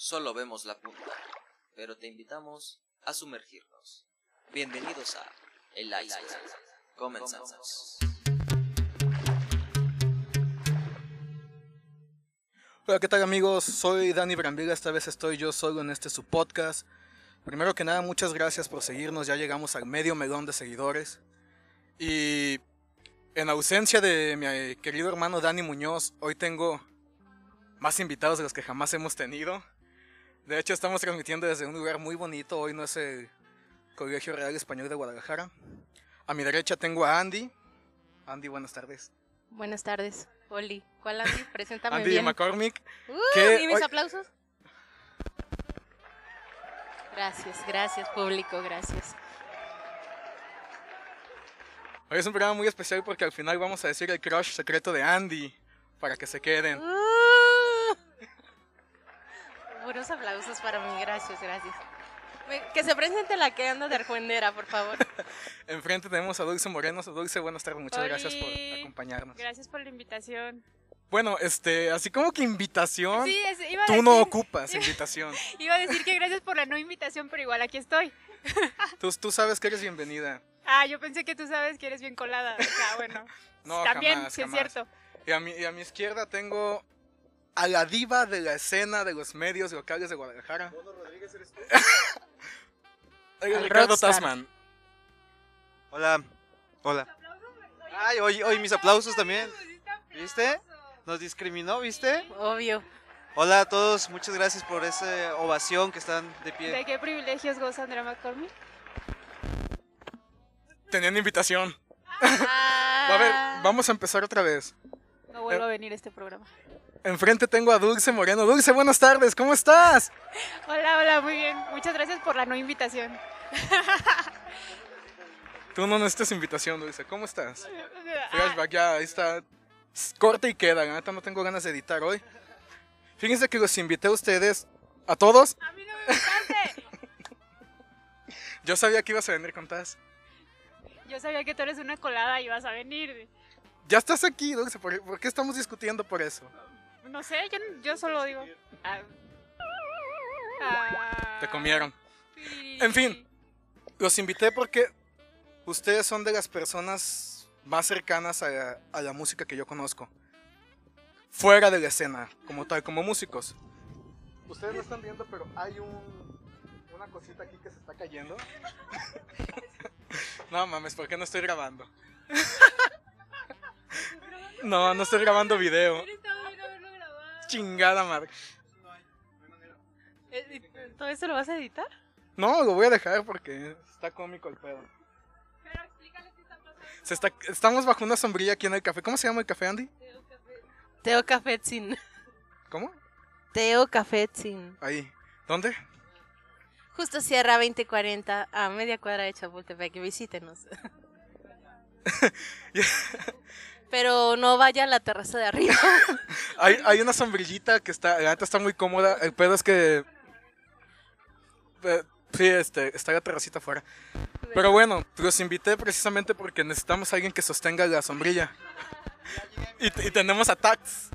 solo vemos la punta, pero te invitamos a sumergirnos. Bienvenidos a El Iceberg. Comenzamos. Hola, ¿qué tal amigos? Soy Dani Brambila, esta vez estoy yo solo en este su podcast. Primero que nada, muchas gracias por seguirnos, ya llegamos al medio melón de seguidores. Y en ausencia de mi querido hermano Dani Muñoz, hoy tengo más invitados de los que jamás hemos tenido. De hecho, estamos transmitiendo desde un lugar muy bonito, hoy no es el Colegio Real Español de Guadalajara. A mi derecha tengo a Andy. Andy, buenas tardes. Buenas tardes, Oli. ¿Cuál Andy? Preséntame Andy bien. McCormick. Uh, que ¿Y mis hoy- aplausos? Gracias, gracias, público, gracias. Hoy es un programa muy especial porque al final vamos a decir el crush secreto de Andy para que se queden. Uh. Buenos aplausos para mí, gracias, gracias. Que se presente la que anda de argüendera, por favor. Enfrente tenemos a Dulce Moreno. Dulce, buenas tardes, muchas gracias por acompañarnos. Gracias por la invitación. Bueno, este, así como que invitación, Sí, es- iba, a tú decir, no ocupas invitación. iba a decir que gracias por la no invitación, pero igual aquí estoy. Tú, tú sabes que eres bienvenida. Ah, yo pensé que tú sabes que eres bien colada. Ah, bueno. No, También, jamás, sí es cierto. Y a, mi, y a mi izquierda tengo a la diva de la escena de los medios locales de Guadalajara. El Al Ricardo rockstar. Tasman. Hola, hola. Ay, hoy, hoy mis aplausos también. ¿Viste? Nos discriminó, ¿viste? Obvio. Hola a todos, muchas gracias por esa ovación que están de ¿De pie. qué privilegios goza Andrea McCormick? Tenían invitación. Ah, A ver, vamos a empezar otra vez. No vuelvo a venir a este programa. Enfrente tengo a Dulce Moreno. Dulce, buenas tardes, ¿cómo estás? Hola, hola, muy bien. Muchas gracias por la no invitación. Tú no necesitas invitación, Dulce. ¿Cómo estás? Flashback, ya, ahí está. Corta y queda, la neta no tengo ganas de editar hoy. Fíjense que los invité a ustedes, a todos. A mí no me invitaste. Yo sabía que ibas a venir con Taz. Yo sabía que tú eres una colada y vas a venir. Ya estás aquí, Dulce, ¿por, por qué estamos discutiendo por eso? No sé, yo, yo solo digo. Ah. Ah. Te comieron. Sí. En fin. Los invité porque ustedes son de las personas más cercanas a, a la música que yo conozco. Fuera de la escena, como tal, como músicos. Ustedes no están viendo, pero hay un, una cosita aquí que se está cayendo. no mames, ¿por qué no estoy grabando? no, no estoy grabando video. Está bien haberlo grabado. Chingada madre. Eh, ¿Todo esto lo vas a editar? No, lo voy a dejar porque está cómico el pedo. Pero explícale qué está pasando. Se está, estamos bajo una sombrilla aquí en el café. ¿Cómo se llama el café, Andy? Teo Cafetzin. ¿Cómo? Teo Cafetzin. Ahí. ¿Dónde? Justo Sierra 2040, a media cuadra de Chapultepec. Visítenos. Pero no vaya a la terraza de arriba. Hay, hay una sombrillita que está, la neta está muy cómoda. El pedo es que. eh, sí, este, está la terracita afuera. Pero bueno, los invité precisamente porque necesitamos a alguien que sostenga la sombrilla. Y, y tenemos a Tax.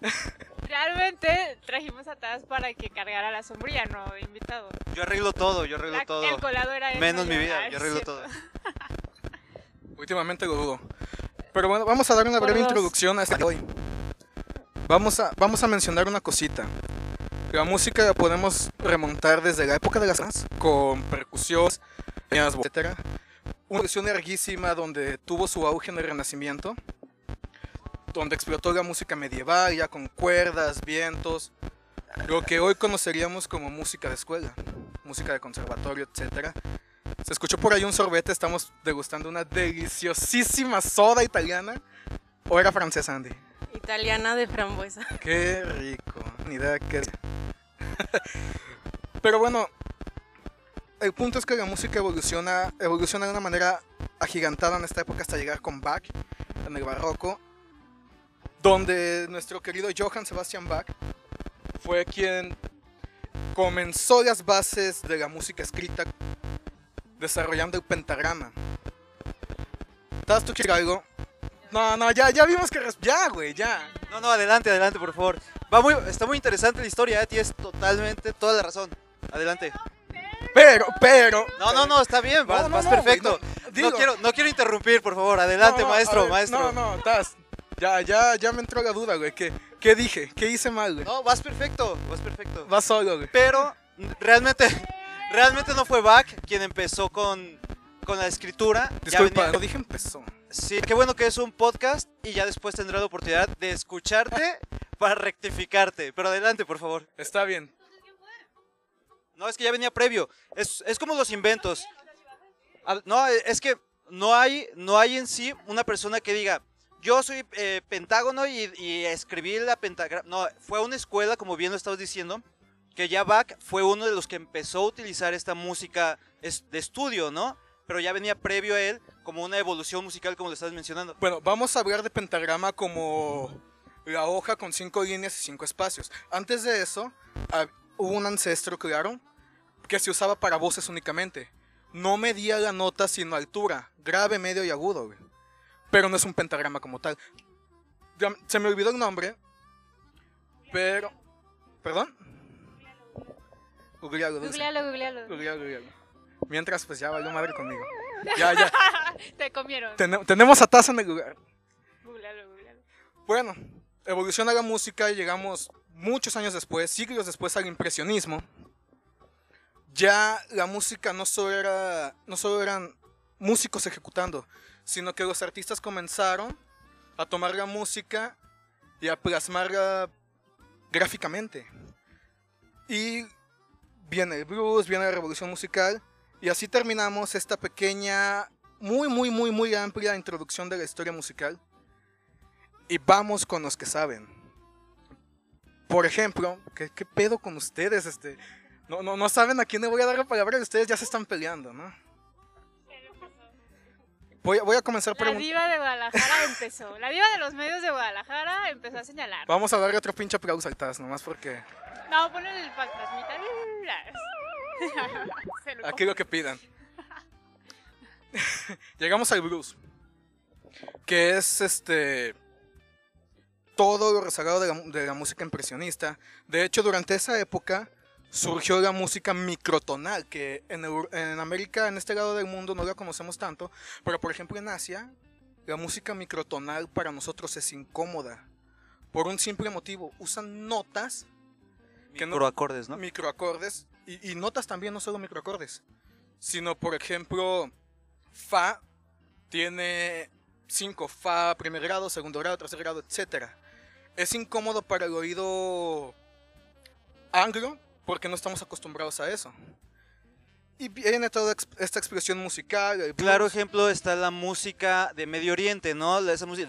Realmente trajimos a Taz para que cargara la sombrilla, no invitado. Yo arreglo todo, yo arreglo La- todo. El colado era Menos no mi vida, Ah, yo arreglo sí. todo. Últimamente lo dudo. Pero bueno, vamos a dar una breve introducción a de hoy. Vamos a, vamos a mencionar una cosita. La música la podemos remontar desde la época de las armas, con percusiones, etc. Una versión larguísima donde tuvo su auge en el Renacimiento, donde explotó la música medieval, ya con cuerdas, vientos, lo que hoy conoceríamos como música de escuela, música de conservatorio, etc. Se escuchó por ahí un sorbete, estamos degustando una deliciosísima soda italiana. ¿O era francesa, Andy? Italiana de frambuesa. Qué rico, ni idea qué. Pero bueno, el punto es que la música evoluciona, evoluciona de una manera agigantada en esta época hasta llegar con Bach, en el barroco, donde nuestro querido Johann Sebastian Bach fue quien comenzó las bases de la música escrita desarrollando el pentagrama. ¿Estás tú algo? No, no, ya, ya vimos que... Ya, güey, ya. No, no, adelante, adelante, por favor. Va muy, está muy interesante la historia, ¿eh? tienes totalmente toda la razón. Adelante. Pero, pero. No, no, no, está bien, vas, No, no, vas no, perfecto. no, No, digo- quiero, no quiero interrumpir, por favor. Adelante, maestro, ver, maestro. No, no, Taz. Ya, ya, ya me entró la duda, güey. ¿Qué, qué dije? ¿Qué hice mal, güey? No, vas perfecto, vas perfecto. Vas solo, güey. Pero realmente, realmente no fue Bach quien empezó con, con la escritura. Disculpa, venía- lo dije empezó. Sí, qué bueno que es un podcast y ya después tendrá la oportunidad de escucharte para rectificarte. Pero adelante, por favor. Está bien. No, es que ya venía previo. Es, es como los inventos. No, es que no hay, no hay en sí una persona que diga, yo soy eh, pentágono y, y escribí la pentagrama. No, fue una escuela, como bien lo estabas diciendo, que ya Bach fue uno de los que empezó a utilizar esta música de estudio, ¿no? Pero ya venía previo a él como una evolución musical, como lo estabas mencionando. Bueno, vamos a hablar de pentagrama como la hoja con cinco líneas y cinco espacios. Antes de eso, hubo un ancestro, claro, que se usaba para voces únicamente. No medía la nota sino altura, grave, medio y agudo, güey. Pero no es un pentagrama como tal. Se me olvidó el nombre, pero... ¿Perdón? Googlealo. Googlealo, googlealo. Googlealo, googlealo. Mientras, pues ya valió madre conmigo. Ya, ya. Te comieron. Tene- tenemos a Taza en el lugar. Googlealo, googlealo. Bueno, evoluciona la música y llegamos muchos años después, siglos después al impresionismo. Ya la música no solo, era, no solo eran músicos ejecutando, sino que los artistas comenzaron a tomar la música y a plasmarla gráficamente. Y viene el blues, viene la revolución musical, y así terminamos esta pequeña, muy, muy, muy, muy amplia introducción de la historia musical. Y vamos con los que saben. Por ejemplo, ¿qué, pedo con ustedes? Este, no, no, no saben a quién le voy a dar la palabra y ustedes ya se están peleando, ¿no? Voy, a- voy a comenzar La preguntando. diva de Guadalajara empezó. La diva de los medios de Guadalajara empezó a señalar. Vamos a darle otro pinche aplauso al Taz, nomás porque No, ponle el fantasmita. Lo aquí lo que pidan. Llegamos al blues, que es este todo lo rezagado de la, de la música impresionista. De hecho, durante esa época surgió la música microtonal, que en, en América, en este lado del mundo, no la conocemos tanto, pero por ejemplo en Asia, la música microtonal para nosotros es incómoda. Por un simple motivo, usan notas, que no- Microacordes, ¿no? microacordes, y, y notas también, no solo microacordes, sino por ejemplo, Fa tiene 5, Fa primer grado, segundo grado, tercer grado, etc. Es incómodo para el oído anglo porque no estamos acostumbrados a eso. Y viene toda esta expresión musical. el Claro ejemplo está la música de Medio Oriente, ¿no? Esa música.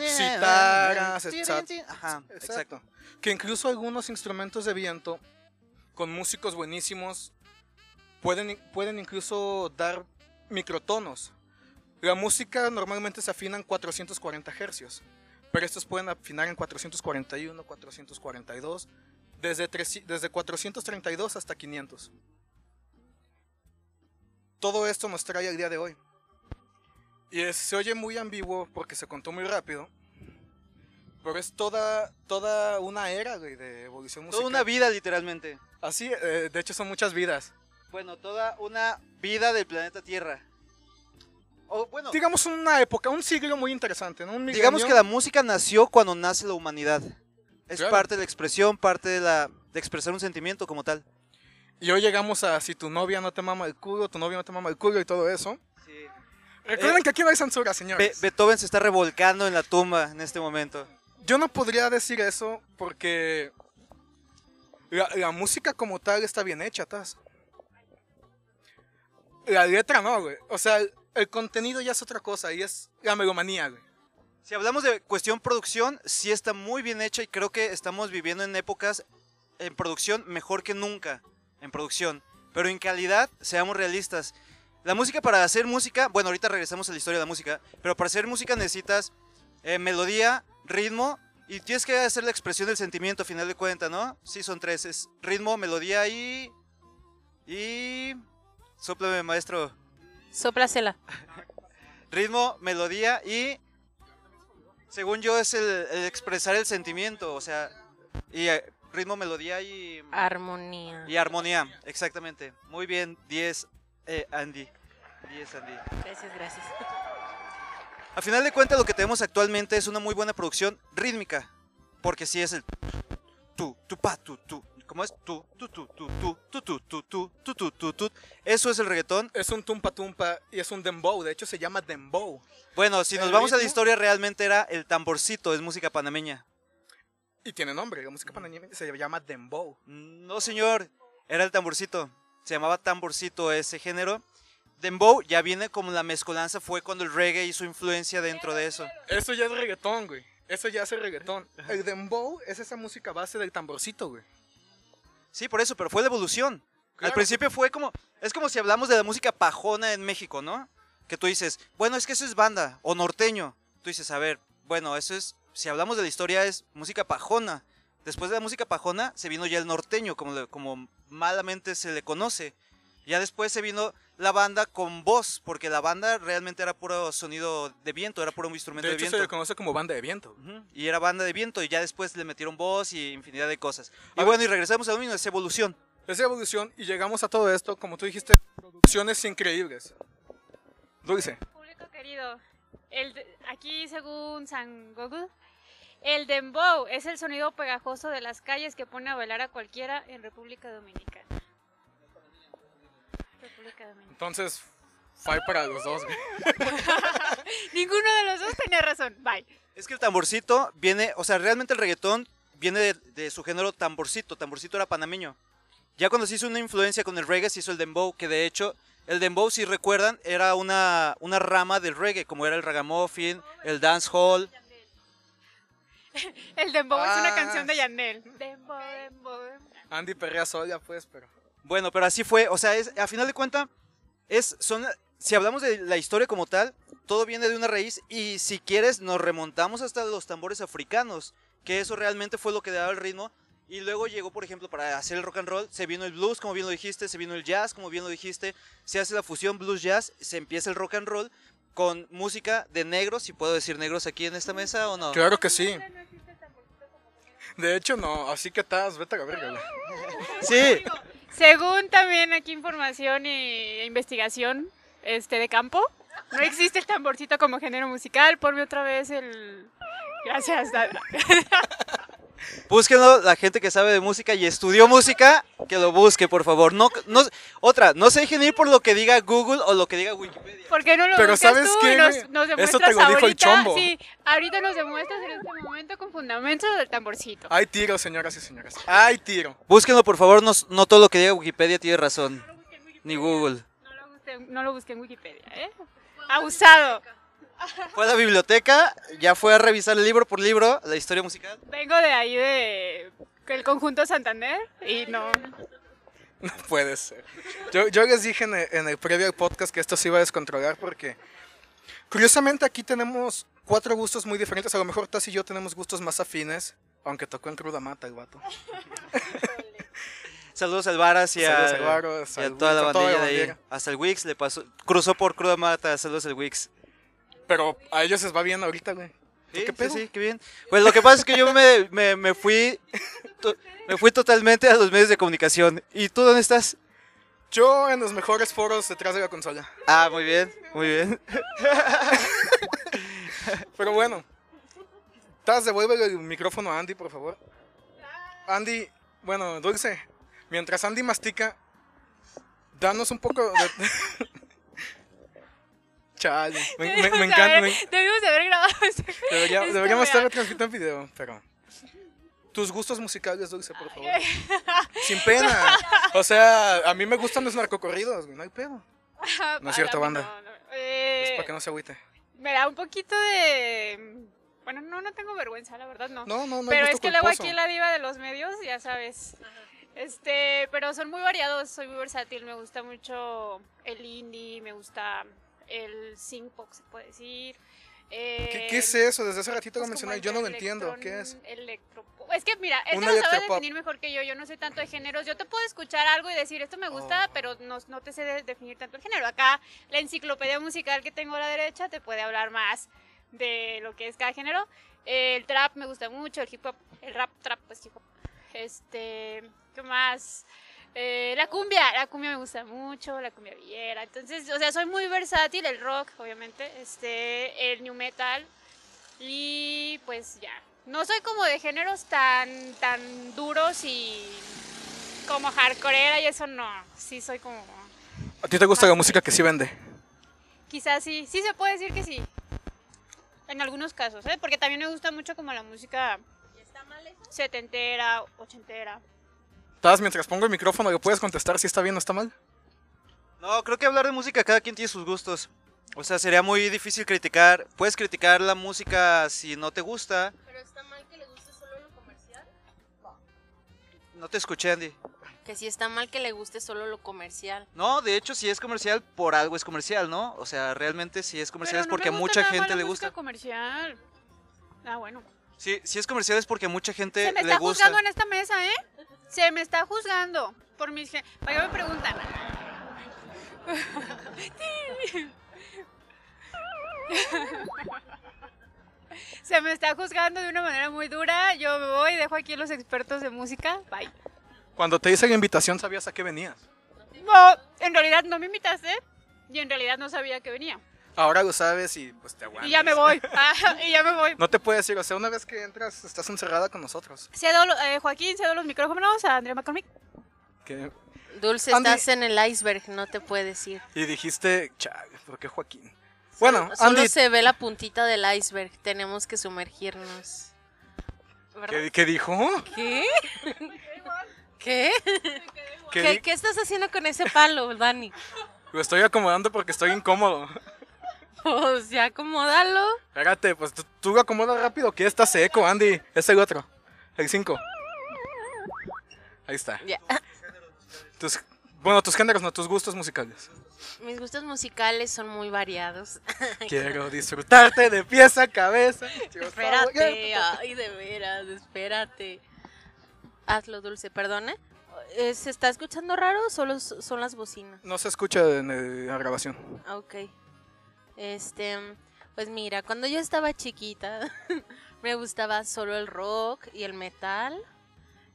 Citaras, exacto. Ajá, exacto. Exacto. Que incluso algunos instrumentos de viento, con músicos buenísimos, pueden, pueden incluso dar microtonos. La música normalmente se afina en 440 hercios, pero estos pueden afinar en 441, 442, desde, desde 432 hasta 500. Todo esto nos trae al día de hoy. Y es- se oye muy ambiguo porque se contó muy rápido, pero es toda, toda una era güey, de evolución musical. Toda una vida, literalmente. Así, eh, de hecho son muchas vidas. Bueno, toda una vida del planeta Tierra. O bueno, Digamos una época, un siglo muy interesante, ¿no? Un digamos que la música nació cuando nace la humanidad. Es Claro. parte de la expresión, parte de la de expresar un sentimiento como tal. Y hoy llegamos a si tu novia no te mama el culo, tu novio no te mama el culo y todo eso. Recuerden Eh, que aquí no hay censura, Be- señores. Beethoven se está revolcando en la tumba en este momento. Yo no podría decir eso porque la, la música como tal está bien hecha, Taz. La letra no, güey. O sea, el, el contenido ya es otra cosa y es la melomanía, güey. Si hablamos de cuestión producción, sí está muy bien hecha y creo que estamos viviendo en épocas en producción mejor que nunca. En producción. Pero en calidad, seamos realistas. La música para hacer música, bueno, ahorita regresamos a la historia de la música, pero para hacer música necesitas eh, melodía, ritmo y tienes que hacer la expresión del sentimiento a final de cuentas, ¿no? Sí, son tres. Es ritmo, melodía y... Y... Sóplame, maestro. Sóplasela. Ritmo, melodía y... Según yo es el, el expresar el sentimiento, o sea, y eh, ritmo, melodía y, Armonía. y armonía, exactamente. Muy bien, 10 eh, Andy. 10 Andy. Gracias, gracias. A final de cuentas lo que tenemos actualmente es una muy buena producción rítmica, porque sí es el tu tu pa tu tu, ¿cómo es? Tu tu tu tu tu tu tu tu tu tu tu tu tu. Eso es el reggaetón. Es un tumpa tumpa y es un dembow. De hecho, se llama dembow. Bueno, si nos vamos a la historia realmente era el tamborcito, es música panameña. Y tiene nombre. La música panameña se llama dembow. No, señor, era el tamborcito. Se llamaba tamborcito ese género. Dembow ya viene como la mezcolanza fue cuando el reggae hizo influencia dentro de eso. Eso ya es reggaetón, güey. Eso ya es el reggaetón. El dembow es esa música base del tamborcito, güey. Sí, por eso, pero fue la evolución. Al principio fue como, es como si hablamos de la música pajona en México, ¿no? Que tú dices, bueno, es que eso es banda o norteño. Tú dices, a ver, bueno, eso es, si hablamos de la historia es música pajona. Después de la música pajona se vino ya el norteño, como, como malamente se le conoce. Ya después se vino la banda con voz, porque la banda realmente era puro sonido de viento, era puro instrumento De de, hecho, se viento. le conoce como banda de viento. Y era banda de viento, y ya después le metieron voz y infinidad de cosas. Y A bueno, y regresamos a lo mismo, es evolución. Es evolución y llegamos a todo esto, como tú dijiste, producciones increíbles. Dulce. Público querido, el de- aquí según San Google, el dembow es el sonido pegajoso de las calles que pone a bailar a cualquiera en República Dominicana. República Dominicana. Entonces, five para los dos, güey. Ninguno de los dos tenía razón. Bye. Es que el tamborcito viene, o sea, realmente el reggaetón viene de, de su género tamborcito. Tamborcito era panameño. Ya cuando se hizo una influencia con el reggae, se hizo el dembow, que de hecho, el dembow, si recuerdan, era una, una rama del reggae, como era el ragamuffin, el dancehall. El dembow es una Ah. canción de Yanel. Dembow, dembow, dembow. Andy perrea sola, pues, pero. Bueno, pero así fue, o sea, es, a final de cuentas, es, son, si hablamos de la historia como tal, todo viene de una raíz y si quieres nos remontamos hasta los tambores africanos, que eso realmente fue lo que daba el ritmo. Y luego llegó, por ejemplo, para hacer el rock and roll, se vino el blues, como bien lo dijiste, se vino el jazz, como bien lo dijiste, se hace la fusión blues-jazz, se empieza el rock and roll con música de negros, si puedo decir negros aquí en esta mesa o no. Claro que sí. De hecho, no. Así que estás, vete a la verga. Sí, Según también aquí información y investigación este de campo, no existe el tamborcito como género musical. Ponme otra vez el... Gracias, Dada. Búsquenlo, la gente que sabe de música y estudió música, que lo busque, por favor. No, no, otra, no se dejen ir por lo que diga Google o lo que diga Wikipedia. ¿Por qué no lo Pero ¿sabes tú qué, y nos, nos Eso te lo dijo el ahorita? chombo. Sí, ahorita nos demuestras en este momento con fundamentos del tamborcito. Hay tiro, señoras y señores. Hay tiro. Búsquenlo, por favor, no, no todo lo que diga Wikipedia tiene razón. Ni Google. No lo busqué, no lo busqué en Wikipedia, ¿eh? Abusado. Fue a la biblioteca, ya fue a revisar libro por libro la historia musical. Vengo de ahí de el conjunto Santander y no. No puede ser. Yo, yo les dije en el, en el previo podcast que esto se iba a descontrolar porque, curiosamente, aquí tenemos cuatro gustos muy diferentes. A lo mejor Taz y yo tenemos gustos más afines, aunque tocó en cruda mata el vato. Saludos al Varas y a, Saludos al y a al toda la bandilla de ahí. Hasta el Wix le pasó, cruzó por Cruda Mata, saludos al Wix. Pero a ellos les va bien ahorita, güey. Sí, qué sí, pedo? sí, qué bien. Pues lo que pasa es que yo me, me, me fui to- me fui totalmente a los medios de comunicación. ¿Y tú dónde estás? Yo en los mejores foros detrás de la consola. Ah, muy bien, muy bien. Pero bueno. Taz, devuelve el micrófono a Andy, por favor. Andy, bueno, Dulce, mientras Andy mastica, danos un poco de... Chale, me, me- me encanta. haber- me- Debimos de haber grabado este- debería- esto, deberíamos estar transmitiendo en video, pero... Tus gustos musicales, Dulce, por favor. Sin pena. O sea, a mí me gustan los narcocorridos, güey, no hay pedo. No es cierto, banda. no, no. Eh, Es para que no se agüite. Me da un poquito de... Bueno, no, no tengo vergüenza, la verdad, no. No, no, no pero es que luego aquí la diva de los medios, ya sabes. Este, pero son muy variados, soy muy versátil, me gusta mucho el indie, me gusta el pop, se puede decir. ¿Qué, Eh, qué es eso? Desde hace ratito lo pues como mencioné, yo no lo entiendo. ¿Qué es? electropop. Es que mira, te lo sabe electropop. definir mejor que yo. Yo no sé tanto de géneros. Yo te puedo escuchar algo y decir esto me gusta, Oh. pero no, no te sé de- definir tanto el género. Acá la enciclopedia musical que tengo a la derecha te puede hablar más de lo que es cada género. El trap me gusta mucho, el hip hop, el rap, trap, pues hip hop. Este, ¿qué más? Eh, la cumbia, la cumbia me gusta mucho, la cumbia villera. Entonces, o sea, soy muy versátil, el rock, obviamente, este, el new metal. Y pues ya. No soy como de géneros tan, tan duros y como hardcoreera y eso no. Sí soy como... ¿A ti te gusta la música que sí vende? Quizás sí, sí se puede decir que sí. En algunos casos, ¿eh? Porque también me gusta mucho como la música setentera, ochentera. Taz, mientras pongo el micrófono, ¿le puedes contestar si está bien o está mal? No, creo que hablar de música, cada quien tiene sus gustos. O sea, sería muy difícil criticar. Puedes criticar la música si no te gusta. ¿Pero está mal que le guste solo lo comercial? No te escuché, Andy. Que si está mal que le guste solo lo comercial. No, de hecho, si es comercial, por algo es comercial, ¿no? O sea, realmente si es comercial Pero es no porque a mucha nada gente la le gusta. comercial. Ah, bueno. Sí, si es comercial es porque a mucha gente Se me le está gusta. juzgando en esta mesa, ¿eh? Se me está juzgando por mis... ¿Para qué me preguntan? Se me está juzgando de una manera muy dura. Yo me voy, dejo aquí a los expertos de música. Bye. Cuando te hice la invitación, ¿sabías a qué venías? No, en realidad no me invitaste y en realidad no sabía que venía. Ahora lo sabes y pues te aguantas. Y ya me voy. Ah, y ya me voy. No te puedes ir, o sea, una vez que entras, estás encerrada con nosotros. Cedo, eh, Joaquín, cedo los micrófonos a Andrea McCormick. Que- Dulce, Andy- estás en el iceberg, no te puedes ir. Y dijiste, chale, ¿por qué Joaquín? Bueno, Solo Andy, se ve la puntita del iceberg, tenemos que sumergirnos. ¿qué, qué dijo? ¿Qué? ¿Qué? ¿Qué ¿Qué, qué estás haciendo con ese palo, Dani? Lo estoy acomodando porque estoy incómodo. Pues ya acomódalo. Espérate, pues tú, tú lo acomodas rápido, que está seco, Andy. Es el otro, el 5. Ahí está. Ya. Tus, bueno, tus géneros, no tus gustos musicales. Mis gustos musicales son muy variados. Quiero disfrutarte de pies a cabeza. Espérate, ay, de veras, espérate. Hazlo dulce, perdone. Eh, ¿Se está escuchando raro o solo son las bocinas? No se escucha en el- la grabación. Ah, Ok. Este, pues mira, cuando yo estaba chiquita, me gustaba solo el rock y el metal.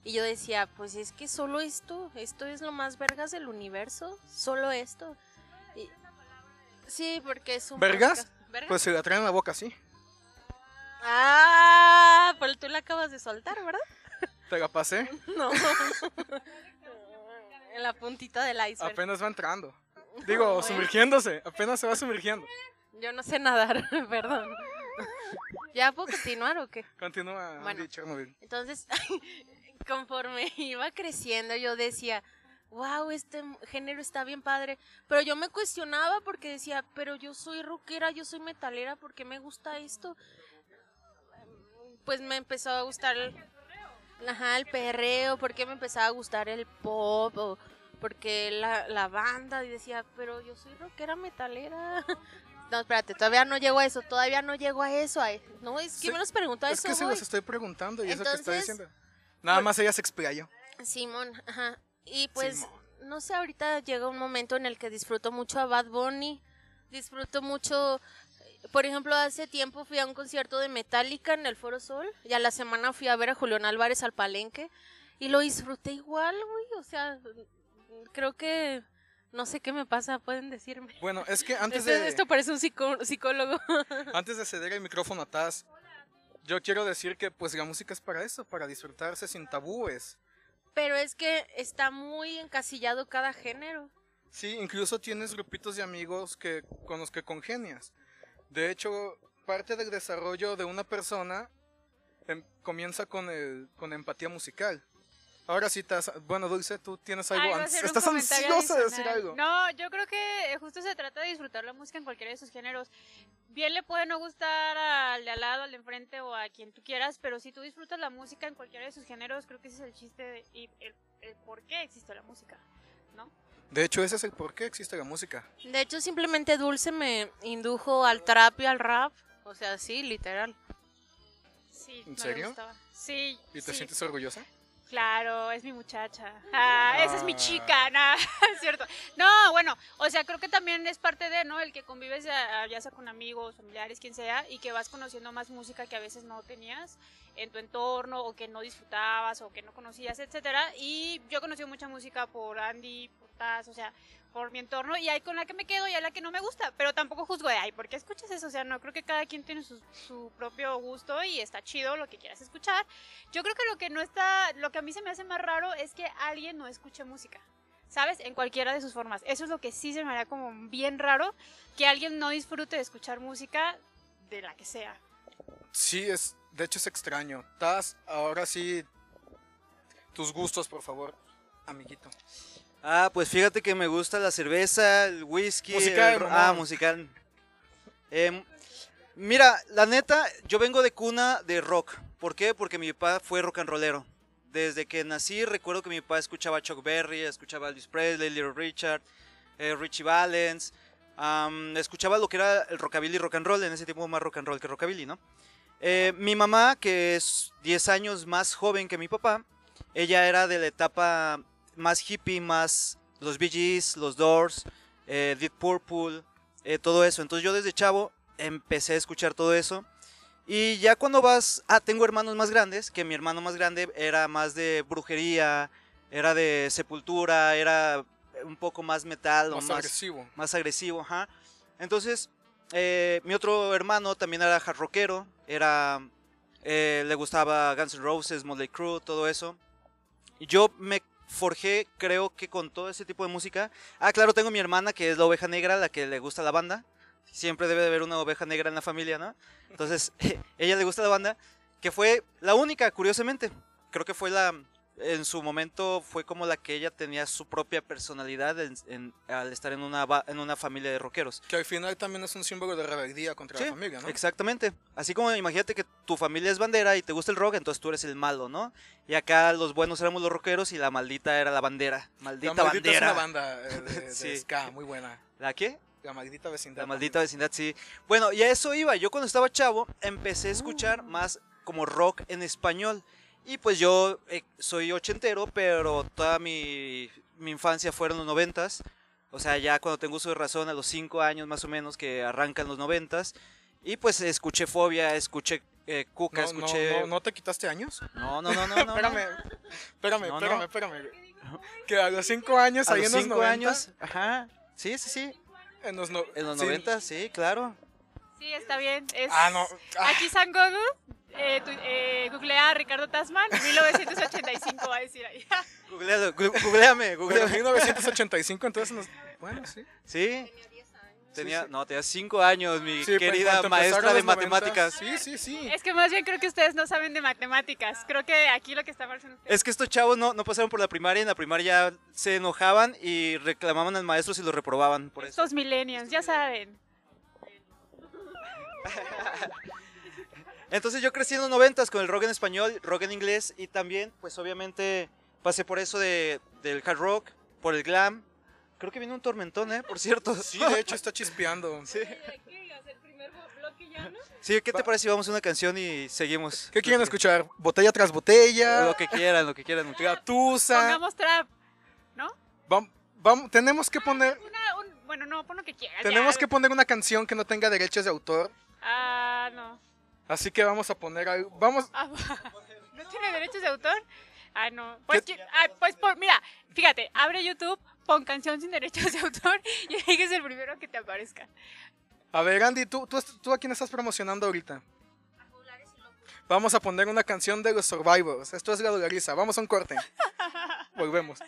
Y yo decía, pues es que solo esto, esto es lo más vergas del universo, solo esto. Y- sí, porque es un... ¿Vergas? ¿Vergas? Pues se la traen en la boca así. Ah, pero tú la acabas de soltar, ¿verdad? Te la pasé. No. en la puntita del iceberg. Apenas va entrando. Digo, sumergiéndose. Apenas se va sumergiendo. Yo no sé nadar, perdón. ¿Ya puedo continuar o qué? Continúa, Bueno. Andy Chernobyl. Entonces, conforme iba creciendo, yo decía, wow, este género está bien padre. Pero yo me cuestionaba porque decía, pero yo soy rockera, yo soy metalera, ¿por qué me gusta esto? Pues me empezó a gustar el, ajá, el perreo, porque me empezaba a gustar el pop, o porque la, la banda, y decía, pero yo soy rockera metalera. No, espérate, todavía no llego a eso, todavía no llego a eso. a- No, es que Sí, me los preguntó a Es eso. que se los estoy preguntando y eso que Entonces, diciendo. Nada más ella se explayó. Simón, ajá. Y pues, Simón. no sé, ahorita llega un momento en el que disfruto mucho a Bad Bunny. Disfruto mucho, por ejemplo, hace tiempo fui a un concierto de Metallica en el Foro Sol. Y a la semana fui a ver a Julián Álvarez al Palenque. Y lo disfruté igual, güey. O sea, creo que... No sé qué me pasa, pueden decirme. Bueno, es que antes de, esto parece un psicó- psicólogo. antes de ceder el micrófono a Taz, yo quiero decir que pues la música es para eso, para disfrutarse sin tabúes. Pero es que está muy encasillado cada género. Sí, incluso tienes grupitos de amigos que, con los que congenias. De hecho, parte del desarrollo de una persona em- comienza con, el, con empatía musical. Ahora sí, bueno, Dulce, tú tienes algo, Ay, estás ansiosa de decir algo. No, yo creo que justo se trata de disfrutar la música en cualquiera de sus géneros. Bien le puede no gustar al de al lado, al de enfrente o a quien tú quieras, pero si tú disfrutas la música en cualquiera de sus géneros, creo que ese es el chiste de- y el, el por qué existe la música, ¿no? De hecho, ese es el por qué existe la música. De hecho, simplemente Dulce me indujo al trap y al rap. O sea, sí, literal. Sí, ¿En no serio? gustaba. Sí. ¿Y te sí. sientes orgullosa? Claro, es mi muchacha. Ah, esa es mi chica, no, es cierto. No, bueno, o sea, creo que también es parte de, ¿no? El que convives ya, ya sea con amigos, familiares, quien sea, y que vas conociendo más música que a veces no tenías en tu entorno o que no disfrutabas o que no conocías, etcétera. Y yo he conocido mucha música por Andy, por Taz, o sea, por mi entorno y hay con la que me quedo y hay la que no me gusta, pero tampoco juzgo de, ay, ¿por qué escuchas eso? O sea, no creo que cada quien tiene su, propio gusto y está chido lo que quieras escuchar. Yo creo que lo que no está, lo que a mí se me hace más raro es que alguien no escuche música. ¿Sabes? En cualquiera de sus formas. Eso es lo que sí se me haría como bien raro, que alguien no disfrute de escuchar música de la que sea. Sí, es, de hecho es extraño. Taz, ahora sí, tus gustos, por favor, amiguito. Ah, pues fíjate que me gusta la cerveza, el whisky. Musical, el. Ah, musical. Em, mira, la neta, yo vengo de cuna de rock. ¿Por qué? Porque mi papá fue rock and rollero. Desde que nací recuerdo que mi papá escuchaba Chuck Berry, escuchaba Elvis Presley, Little Richard, eh, Richie Valens. escuchaba lo que era el rockabilly rock and roll, en ese tiempo más rock and roll que rockabilly, ¿no? Eh, mi mamá, que es 10 años más joven que mi papá, ella era de la etapa más hippie, más los Bee Gees, los Doors, eh, Deep Purple, eh, todo eso. Entonces yo desde chavo empecé a escuchar todo eso. Y ya cuando vas, ah, tengo hermanos más grandes, que mi hermano más grande era más de brujería, era de sepultura, era un poco más metal o Más más, agresivo. más agresivo, ajá. Entonces, eh, mi otro hermano también era hard rockero, era, eh, le gustaba Guns N' Roses, Motley Crue, todo eso. Y yo me forjé, creo que con todo ese tipo de música. Ah, claro, tengo mi hermana que es la oveja negra, la que le gusta la banda. Siempre debe de haber una oveja negra en la familia, ¿no? Entonces, ella le gusta la banda, que fue la única, curiosamente. Creo que fue la, en su momento fue como la que ella tenía su propia personalidad en- en- al estar en una, en una familia de rockeros. Que al final también es un símbolo de rebeldía contra Sí, la familia, ¿no? Exactamente. Así como imagínate que tu familia es bandera y te gusta el rock, entonces tú eres el malo, ¿no? Y acá los buenos éramos los rockeros y la maldita era la bandera. Maldita, La maldita es bandera. una banda eh, de, de Sí. ska, muy buena. ¿La qué? La maldita vecindad. La maldita vecindad, sí. Bueno, y a eso iba. Yo cuando estaba chavo empecé a escuchar más como rock en español. Y pues yo eh, soy ochentero, pero toda mi, mi infancia fueron los noventas. O sea, ya cuando tengo uso de razón, a los cinco años más o menos que arrancan los noventas. Y pues escuché Fobia, escuché eh, Cuca, No, no, escuché... no, ¿no te quitaste años? No, no, no, no, no. no. espérame, espérame, No, espérame, no. espérame. Que a los cinco años, A ahí los en los cinco 90, años, ajá. Sí, sí, sí. En los, no- En los sí. 90, sí, claro. Sí, está bien. Es... Ah, no. ah, Aquí San Gogu, eh, tu- eh, googlea a Ricardo Tasman, 1985 va a decir ahí. Googlealo, googleame, googleame. 1985, entonces nos... Bueno, sí. Sí. Tenía, sí. no, tenía cinco años, mi Sí, pues, querida maestra de los 90, matemáticas. Sí, sí, sí. Es que más bien creo que ustedes no saben de matemáticas. Creo que aquí lo que está mal son ustedes. Es que estos chavos no, no pasaron por la primaria, en la primaria ya se enojaban y reclamaban al maestro si lo reprobaban. Por eso. Estos millennials, ya saben. Entonces yo crecí en los noventas con el rock en español, rock en inglés y también, pues obviamente, pasé por eso de, del hard rock, por el glam. Creo que viene un tormentón, ¿eh? Por cierto. Sí, de hecho está chispeando. Sí. ¿Qué? ¿El primer bloque ya, no? Sí, ¿qué te parece si vamos a una canción y seguimos? ¿Qué quieren escuchar? ¿Botella tras botella? Lo que quieran, lo que quieran. ¿Gatusa? Pongamos trap. Vam- vam- tenemos que poner... Una, un, bueno, no, pon lo que quieras. Tenemos ya. que poner una canción que no tenga derechos de autor. Ah, no. Así que vamos a poner algo. Vamos. Ah, ¿No tiene derechos de autor? Ah, no. Pues, ¿Qué- que- ah, pues por, mira, fíjate, abre YouTube, pon canción sin derechos de autor y eliges el primero que te aparezca. A ver, Andy, ¿tú, tú, tú a quién estás promocionando ahorita? Vamos a poner una canción de los Survivors. Esto es la dolariza. Vamos a un corte. Volvemos.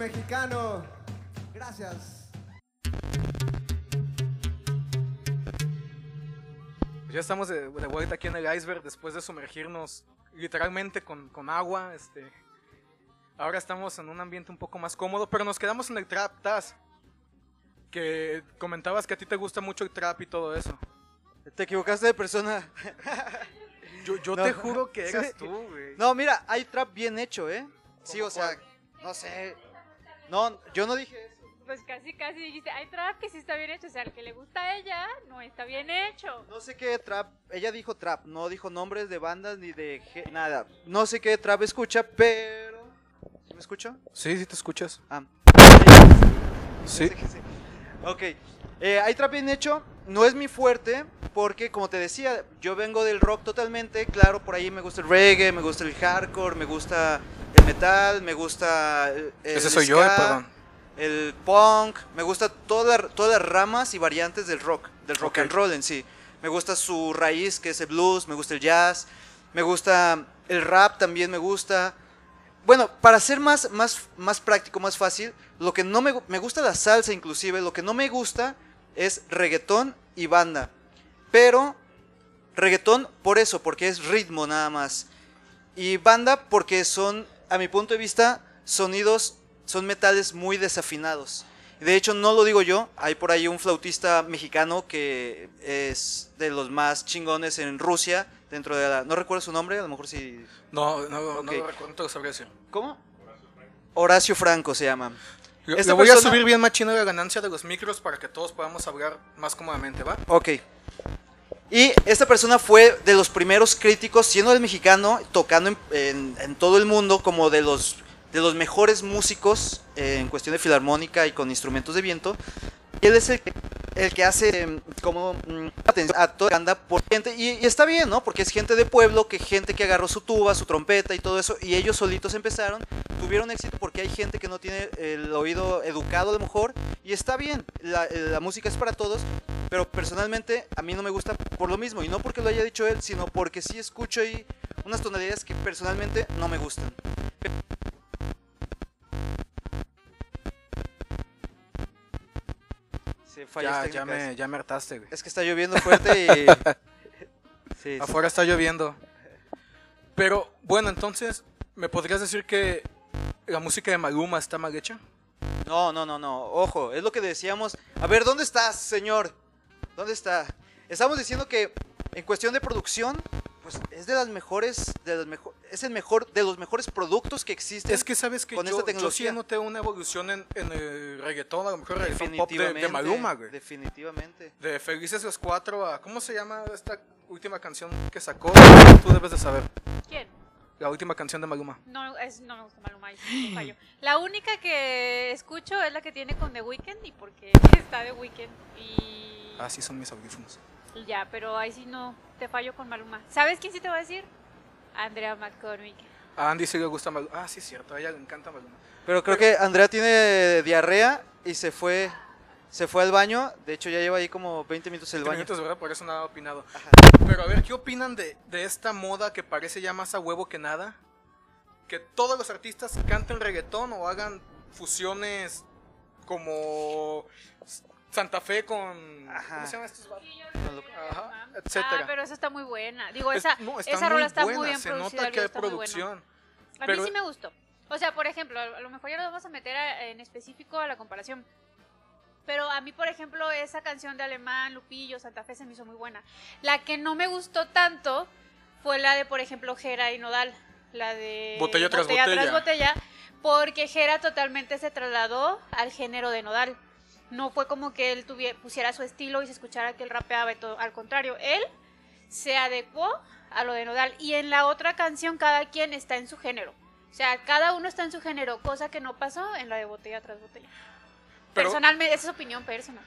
Mexicano. Gracias. Pues ya estamos de, de vuelta aquí en el iceberg después de sumergirnos literalmente con, con agua. Este, ahora estamos en un ambiente un poco más cómodo, pero nos quedamos en el trap, Taz. Que comentabas que a ti te gusta mucho el trap y todo eso. Te equivocaste de persona. Yo, yo No. te juro que eras Sí. tú, güey. No, mira, hay trap bien hecho, ¿eh? Sí, ¿Cómo o sea, cuál? no sé. No, yo no dije eso. Pues casi, casi dijiste, hay trap que sí está bien hecho. O sea, el que le gusta a ella no está bien hecho. No sé qué trap. Ella dijo trap, no dijo nombres de bandas ni de nada. No sé qué trap escucha, pero. ¿Sí ¿Me escucho? Sí, sí te escuchas. Ah. Sí. Que sí. Ok. Eh, hay trap bien hecho. No es mi fuerte, porque como te decía, yo vengo del rock totalmente. Claro, por ahí me gusta el reggae, me gusta el hardcore, me gusta metal, me gusta. el- el Ese soy yo, eh, perdón. El punk, me gusta toda- todas las ramas y variantes del rock, del rock and roll en sí. Me gusta su raíz, que es el blues, me gusta el jazz, me gusta el rap también me gusta. Bueno, para ser más, más, más práctico, más fácil, lo que no me, me gusta la salsa inclusive, lo que no me gusta es reggaetón y banda. Pero reggaetón por eso, porque es ritmo nada más. Y banda porque son, a mi punto de vista, sonidos, son metales muy desafinados. De hecho, no lo digo yo, hay por ahí un flautista mexicano que es de los más chingones en Rusia, dentro de la... No recuerdo su nombre, a lo mejor sí... No, no, no lo recuerdo, lo sabría. ¿Cómo? Horacio Franco se llama. Esta le voy a persona- subir bien machino la ganancia de los micros para que todos podamos hablar más cómodamente, ¿va? Ok. Y esta persona fue de los primeros críticos, siendo el mexicano, tocando en, todo el mundo como de los, de los mejores músicos eh, en cuestión de filarmónica y con instrumentos de viento. Él es el que, el que hace em, como mm, atención a toda la banda por gente. Y, y está bien, ¿no? Porque es gente de pueblo, que gente que agarró su tuba, su trompeta y todo eso. Y ellos solitos empezaron. Tuvieron éxito porque hay gente que no tiene el oído educado a lo mejor. Y está bien, la, la música es para todos. Pero personalmente a mí no me gusta por lo mismo. Y no porque lo haya dicho él, sino porque sí escucho ahí unas tonalidades que personalmente no me gustan. Sí, fallas Ya, ya, me, ya me hartaste, güey. Es que está lloviendo fuerte y... Sí, sí. Afuera está lloviendo. Pero, bueno, entonces, ¿me podrías decir que la música de Maluma está mal hecha? No, no, no, no. Ojo, es lo que decíamos. A ver, ¿dónde estás, señor? ¿Dónde está? Estamos diciendo que en cuestión de producción, pues es de las mejores, de las mejo- es el mejor, de los mejores productos que existen. Es que sabes que con yo, esta yo sí tecnología. noté una evolución en, en el reggaetón, a lo mejor reggaetón pop de, definitivamente, de Maluma, güey. Definitivamente. De Felices los Cuatro a... ¿Cómo se llama esta última canción que sacó? Tú debes de saber. ¿Quién? La última canción de Maluma. No, es, no me gusta Maluma, fallo. La única que escucho es la que tiene con The Weeknd y porque está The Weeknd y, Ah, sí, son mis audífonos. Y ya, pero ahí sí no te fallo con Maluma. ¿Sabes quién sí te va a decir? Andrea McCormick. A Andy sí le gusta Maluma. Ah, sí, es cierto, a ella le encanta Maluma. Pero creo que Andrea tiene diarrea y se fue, se fue al baño. De hecho, ya lleva ahí como 20 minutos en el 20 baño. minutos, ¿verdad? Por eso nada ha opinado. Pero a ver, ¿qué opinan de, de esta moda que parece ya más a huevo que nada? Que todos los artistas canten reggaetón o hagan fusiones como Santa Fe con... Ajá. ¿Cómo se llaman estos? Ajá, Ah, etcétera. pero esa está muy buena. Digo, Es- esa, no, esa rola está muy bien Se producida. nota el que hay está muy bueno. producción. A Pero- mí sí me gustó. O sea, por ejemplo, a lo mejor ya lo vamos a meter a- en específico a la comparación. Pero a mí, por ejemplo, esa canción de Alemán, Lupillo, Santa Fe se me hizo muy buena. La que no me gustó tanto fue la de, por ejemplo, Jera y Nodal. La de Botella tras tras botella. botella. Porque Jera totalmente se trasladó al género de Nodal. No fue como que él tuviera, pusiera su estilo y se escuchara que él rapeaba y todo. Al contrario, él se adecuó a lo de Nodal. Y en la otra canción cada quien está en su género. O sea, cada uno está en su género, cosa que no pasó en la de botella tras botella. Pero- Personalmente, esa es opinión personal.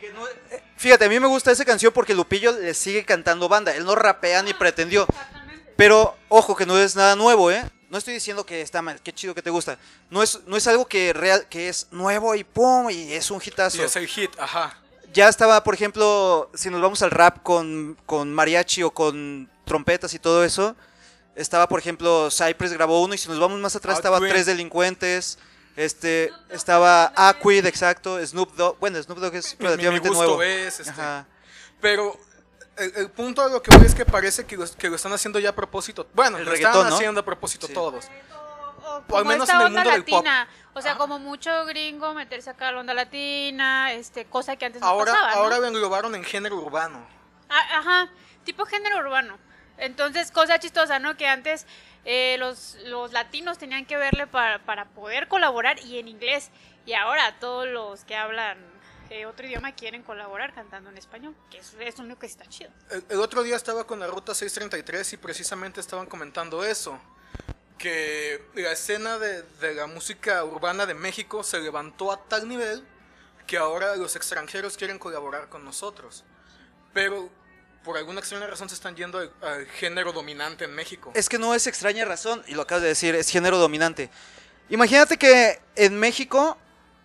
Que no- eh, Fíjate, a mí me gusta esa canción porque Lupillo le sigue cantando banda. Él no rapea ni pretendió. Pero ojo que no es nada nuevo, ¿eh? No estoy diciendo que está mal, qué chido que te gusta. No es, no es algo que, real, que es nuevo y pum, y es un hitazo. Y es el hit, ajá. Ya estaba, por ejemplo, si nos vamos al rap con, con mariachi o con trompetas y todo eso, Estaba, por ejemplo, Cypress grabó uno y si nos vamos más atrás estaba Aquid. Tres Delincuentes. Este, estaba Aquid, exacto, Snoop Dogg. Bueno, Snoop Dogg es Mi- mi, mi relativamente gusto nuevo. es, este, Ajá. Pero el, el punto de lo que voy es que parece que lo, que lo están haciendo ya a propósito. Bueno, El lo reggaetón, están ¿no? haciendo a propósito Sí. todos. O al como menos esta en el onda mundo del pop. latina. O sea, como mucho gringo meterse acá a la onda latina, este, cosa que antes no Ahora, pasaba, ¿no? ahora lo englobaron en género urbano. Ah, Ajá, tipo género urbano. Entonces, cosa chistosa, ¿no? Que antes eh, los, los latinos tenían que verle para, para poder colaborar y en inglés. Y ahora todos los que hablan eh, otro idioma quieren colaborar cantando en español, que es, es lo único que está chido. El, el otro día estaba con la ruta 633 y precisamente estaban comentando eso. Que la escena de, de la música urbana de México se levantó a tal nivel que ahora los extranjeros quieren colaborar con nosotros. Pero por alguna extraña razón se están yendo al, al género dominante en México. Es que no es extraña razón, y lo acabas de decir, es género dominante. Imagínate que en México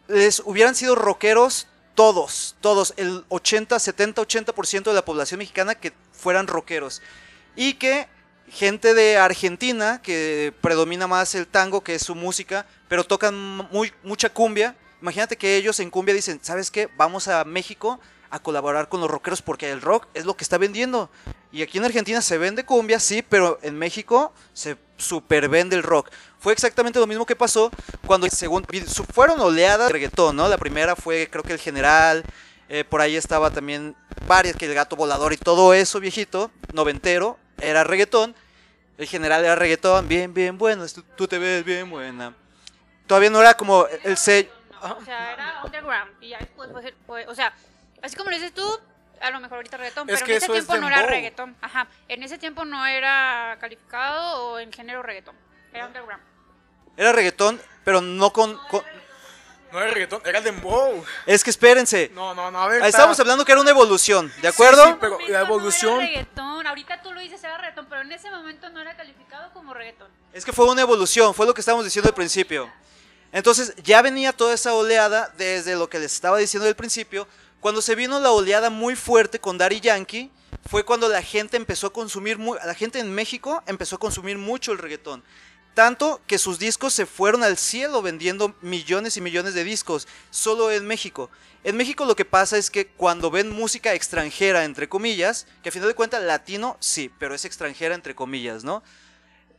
les hubieran sido rockeros todos, todos, el 80, 70, 80% de la población mexicana que fueran rockeros. Y que gente de Argentina, que predomina más el tango, que es su música, pero tocan muy, mucha cumbia. Imagínate que ellos en cumbia dicen, ¿sabes qué? Vamos a México a colaborar con los rockeros porque el rock es lo que está vendiendo. Y aquí en Argentina se vende cumbia, sí, pero en México se super vende el rock. Fue exactamente lo mismo que pasó cuando según fueron oleadas de reggaetón, ¿no? La primera fue creo que el general, eh, por ahí estaba también varias, que el gato volador y todo eso viejito, noventero, era reggaetón. El general era reggaetón, bien, bien bueno, tú, tú te ves bien buena. Todavía no era como el sello. O sea, era underground. Y ya después, fue- fue- o sea, así como lo dices tú, a lo mejor ahorita reggaetón, Es pero que en ese eso es tiempo no era reggaetón. Ajá, en ese tiempo no era calificado o en género reggaetón. Era underground. Era reggaetón, pero no con... con- No era reggaetón, era dembow. Es que espérense. No, no, no, a ver. Ahí Estábamos hablando que era una evolución, ¿de acuerdo? Sí, sí, pero la evolución. No era reggaetón. Ahorita tú lo dices, era reggaetón, pero en ese momento no era calificado como reggaetón. Es que fue una evolución, fue lo que estábamos diciendo al principio. Entonces ya venía toda esa oleada desde lo que les estaba diciendo al principio. Cuando se vino la oleada muy fuerte con Daddy Yankee, fue cuando la gente empezó a consumir, la gente en México empezó a consumir mucho el reggaetón. Tanto que sus discos se fueron al cielo vendiendo millones y millones de discos, solo en México. En México lo que pasa es que cuando ven música extranjera, entre comillas, que a final de cuentas latino, sí, pero es extranjera, entre comillas, ¿no?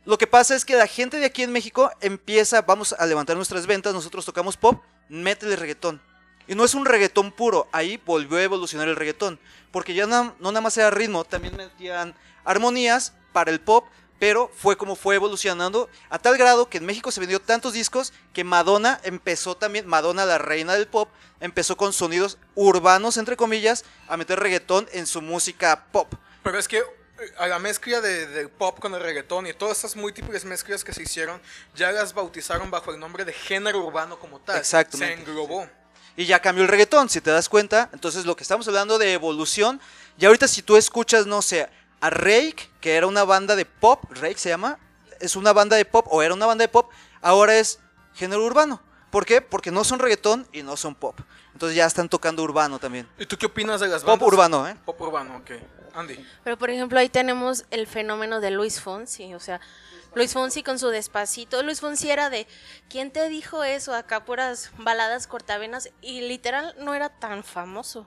Lo que pasa es que la gente de aquí en México empieza, vamos a levantar nuestras ventas, nosotros tocamos pop, métele reggaetón. Y no es un reggaetón puro, ahí volvió a evolucionar el reggaetón. Porque ya na- no nada más era ritmo, también metían armonías para el pop, pero fue como fue evolucionando a tal grado que en México se vendió tantos discos que Madonna empezó también, Madonna la reina del pop, empezó con sonidos urbanos, entre comillas, a meter reggaetón en su música pop. Pero es que eh, a la mezcla de, pop con el reggaetón y todas esas múltiples mezclas que se hicieron, ya las bautizaron bajo el nombre de género urbano como tal. Exactamente. Se englobó. Y ya cambió el reggaetón, si te das cuenta. Entonces lo que estamos hablando de evolución. Y ahorita si tú escuchas, no sé, a Rake, que era una banda de pop, Rake se llama, es una banda de pop o era una banda de pop, ahora es género urbano. ¿Por qué? Porque no son reggaetón y no son pop. Entonces ya están tocando urbano también. ¿Y tú qué opinas de las Pop bandas? urbano, ¿eh? Pop urbano, ok. Andy. Pero por ejemplo ahí tenemos el fenómeno de Luis Fonsi, o sea, Luis Fonsi con su despacito, Luis Fonsi era de, ¿quién te dijo eso? Acá puras baladas cortavenas y literal no era tan famoso.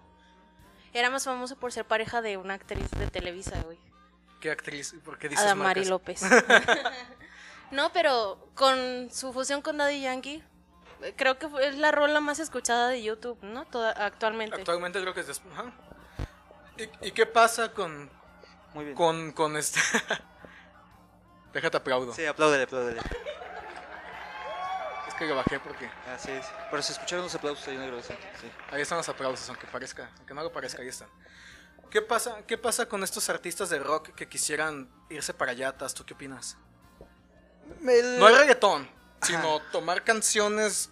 Era más famoso por ser pareja de una actriz de Televisa, güey. ¿Qué actriz? ¿Por qué dices Adamari marcas? López. no, pero con su fusión con Daddy Yankee, creo que es la rola más escuchada de YouTube, ¿no? Toda, actualmente. Actualmente creo que es... des- ajá. ¿Y, y qué pasa con, Muy bien. con, con este... Déjate aplaudo. Sí, apláudele, apláudele. Es que lo bajé porque Así es. Pero se escucharon los aplausos ahí en grabación. Sí. ahí están los aplausos, aunque parezca, aunque no lo parezca, ahí están. ¿Qué pasa, ¿Qué pasa con estos artistas de rock que quisieran irse para allatas? ¿Tú qué opinas? El- No el reggaetón, sino tomar canciones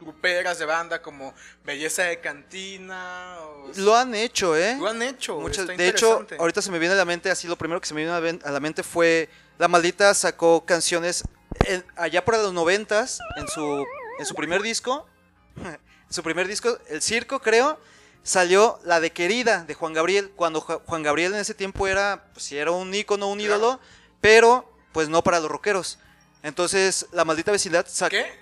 gruperas de banda como Belleza de Cantina. O... Lo han hecho, ¿eh? Lo han hecho. Muchas- de hecho, ahorita se me viene a la mente, así lo primero que se me viene a la mente fue, La Maldita sacó canciones en- allá por los noventas, en su, en su primer disco, en su primer disco, El Circo creo, salió la de Querida, de Juan Gabriel, cuando Ju- Juan Gabriel en ese tiempo era, pues sí, era un ícono, un ídolo, pero pues no para los rockeros. Entonces, la maldita vecindad saca... ¿Qué?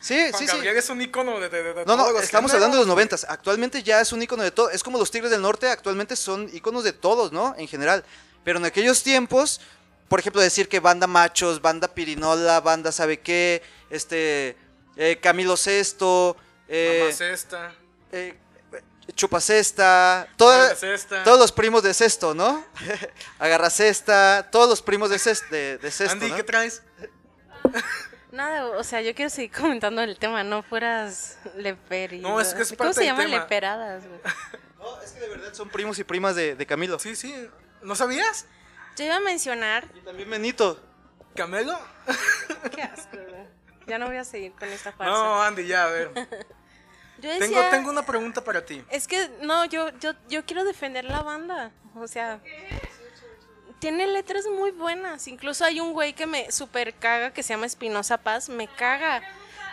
Sí, Juan sí, sí. Gabriel es un ícono de, de, de No, no, estamos hablando de los noventas. Actualmente ya es un ícono de todo. Es como los Tigres del Norte, actualmente son íconos de todos, ¿no? En general. Pero en aquellos tiempos, por ejemplo, decir que banda machos, banda pirinola, banda sabe qué, este, eh, Camilo Sesto, eh, Mamá Cesta, eh, Toda, Muerde Cesta. todos los primos de Cesto, ¿no? Agarra Cesta, todos los primos de, Ces- de, de Cesto, Andy, ¿no? ¿qué traes? Nada, o sea, yo quiero seguir comentando el tema, no fueras leperi. No, es que es ¿Cómo parte se del llaman tema. leperadas, güey? No, es que de verdad son primos y primas de, de Camilo. Sí, sí. ¿No sabías? Yo iba a mencionar. Y también Benito. ¿Camelo? Qué asco, güey. Ya no voy a seguir con esta farsa. No, Andy, ya, a ver. Yo decía, Tengo, tengo una pregunta para ti. Es que, no, yo, yo, yo quiero defender la banda. O sea, tiene letras muy buenas. Incluso hay un güey que me super caga que se llama Espinosa Paz. Me caga.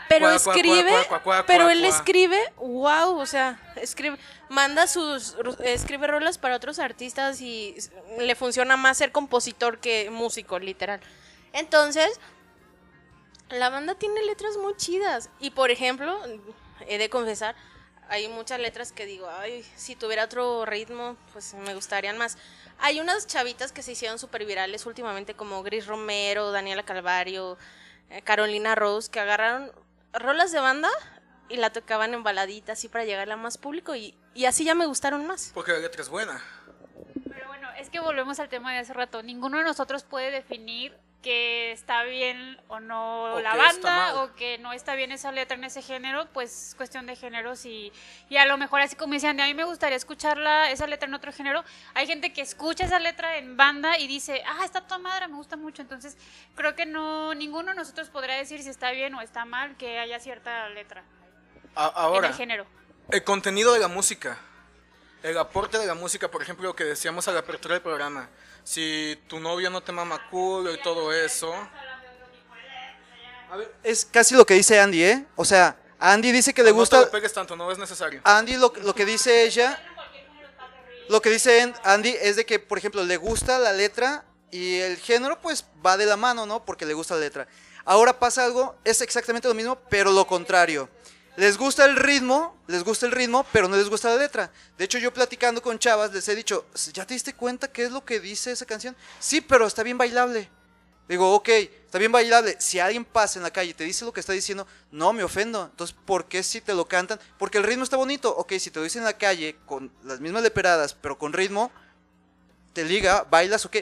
Pero Cuá, escribe, cuá, cuá, cuá, pero él escribe, wow, o sea, escribe, manda sus, escribe rolas para otros artistas y le funciona más ser compositor que músico, literal. Entonces, la banda tiene letras muy chidas. Y por ejemplo, he de confesar, hay muchas letras que digo, ay, si tuviera otro ritmo, pues me gustarían más. Hay unas chavitas que se hicieron súper virales últimamente, como Gris Romero, Daniela Calvario, eh, Carolina Rose, que agarraron rolas de banda y la tocaban en baladitas así para llegarle a más público y, y así ya me gustaron más. Porque la letra es buena. Pero bueno, es que volvemos al tema de hace rato. Ninguno de nosotros puede definir que está bien o no O la banda o que no está bien esa letra en ese género, pues cuestión de géneros y, y a lo mejor así como decían, a mí me gustaría escucharla, esa letra en otro género. Hay gente que escucha esa letra en banda y dice, ah, está toda madre, me gusta mucho. Entonces creo que no, ninguno de nosotros podrá decir si está bien o está mal que haya cierta letra A- en ahora, el género. el contenido de la música. El aporte de la música, por ejemplo, lo que decíamos a la apertura del programa. Si tu novio no te mama culo y todo eso. Es casi lo que dice Andy, ¿eh? O sea, Andy dice que le no te gusta... lo pegues tanto, no es necesario. Andy lo, lo que dice ella, lo que dice Andy es de que, por ejemplo, le gusta la letra y el género pues va de la mano, ¿no? Porque le gusta la letra. Ahora pasa algo, es exactamente lo mismo, pero lo contrario. Les gusta el ritmo, les gusta el ritmo, pero no les gusta la letra. De hecho, yo platicando con chavas les he dicho, ¿ya te diste cuenta qué es lo que dice esa canción? Sí, pero está bien bailable. Digo, ok, está bien bailable. Si alguien pasa en la calle y te dice lo que está diciendo, no me ofendo. Entonces, ¿por qué si te lo cantan? Porque el ritmo está bonito. Ok, si te lo dicen en la calle con las mismas leperadas, pero con ritmo, te liga, bailas, ok.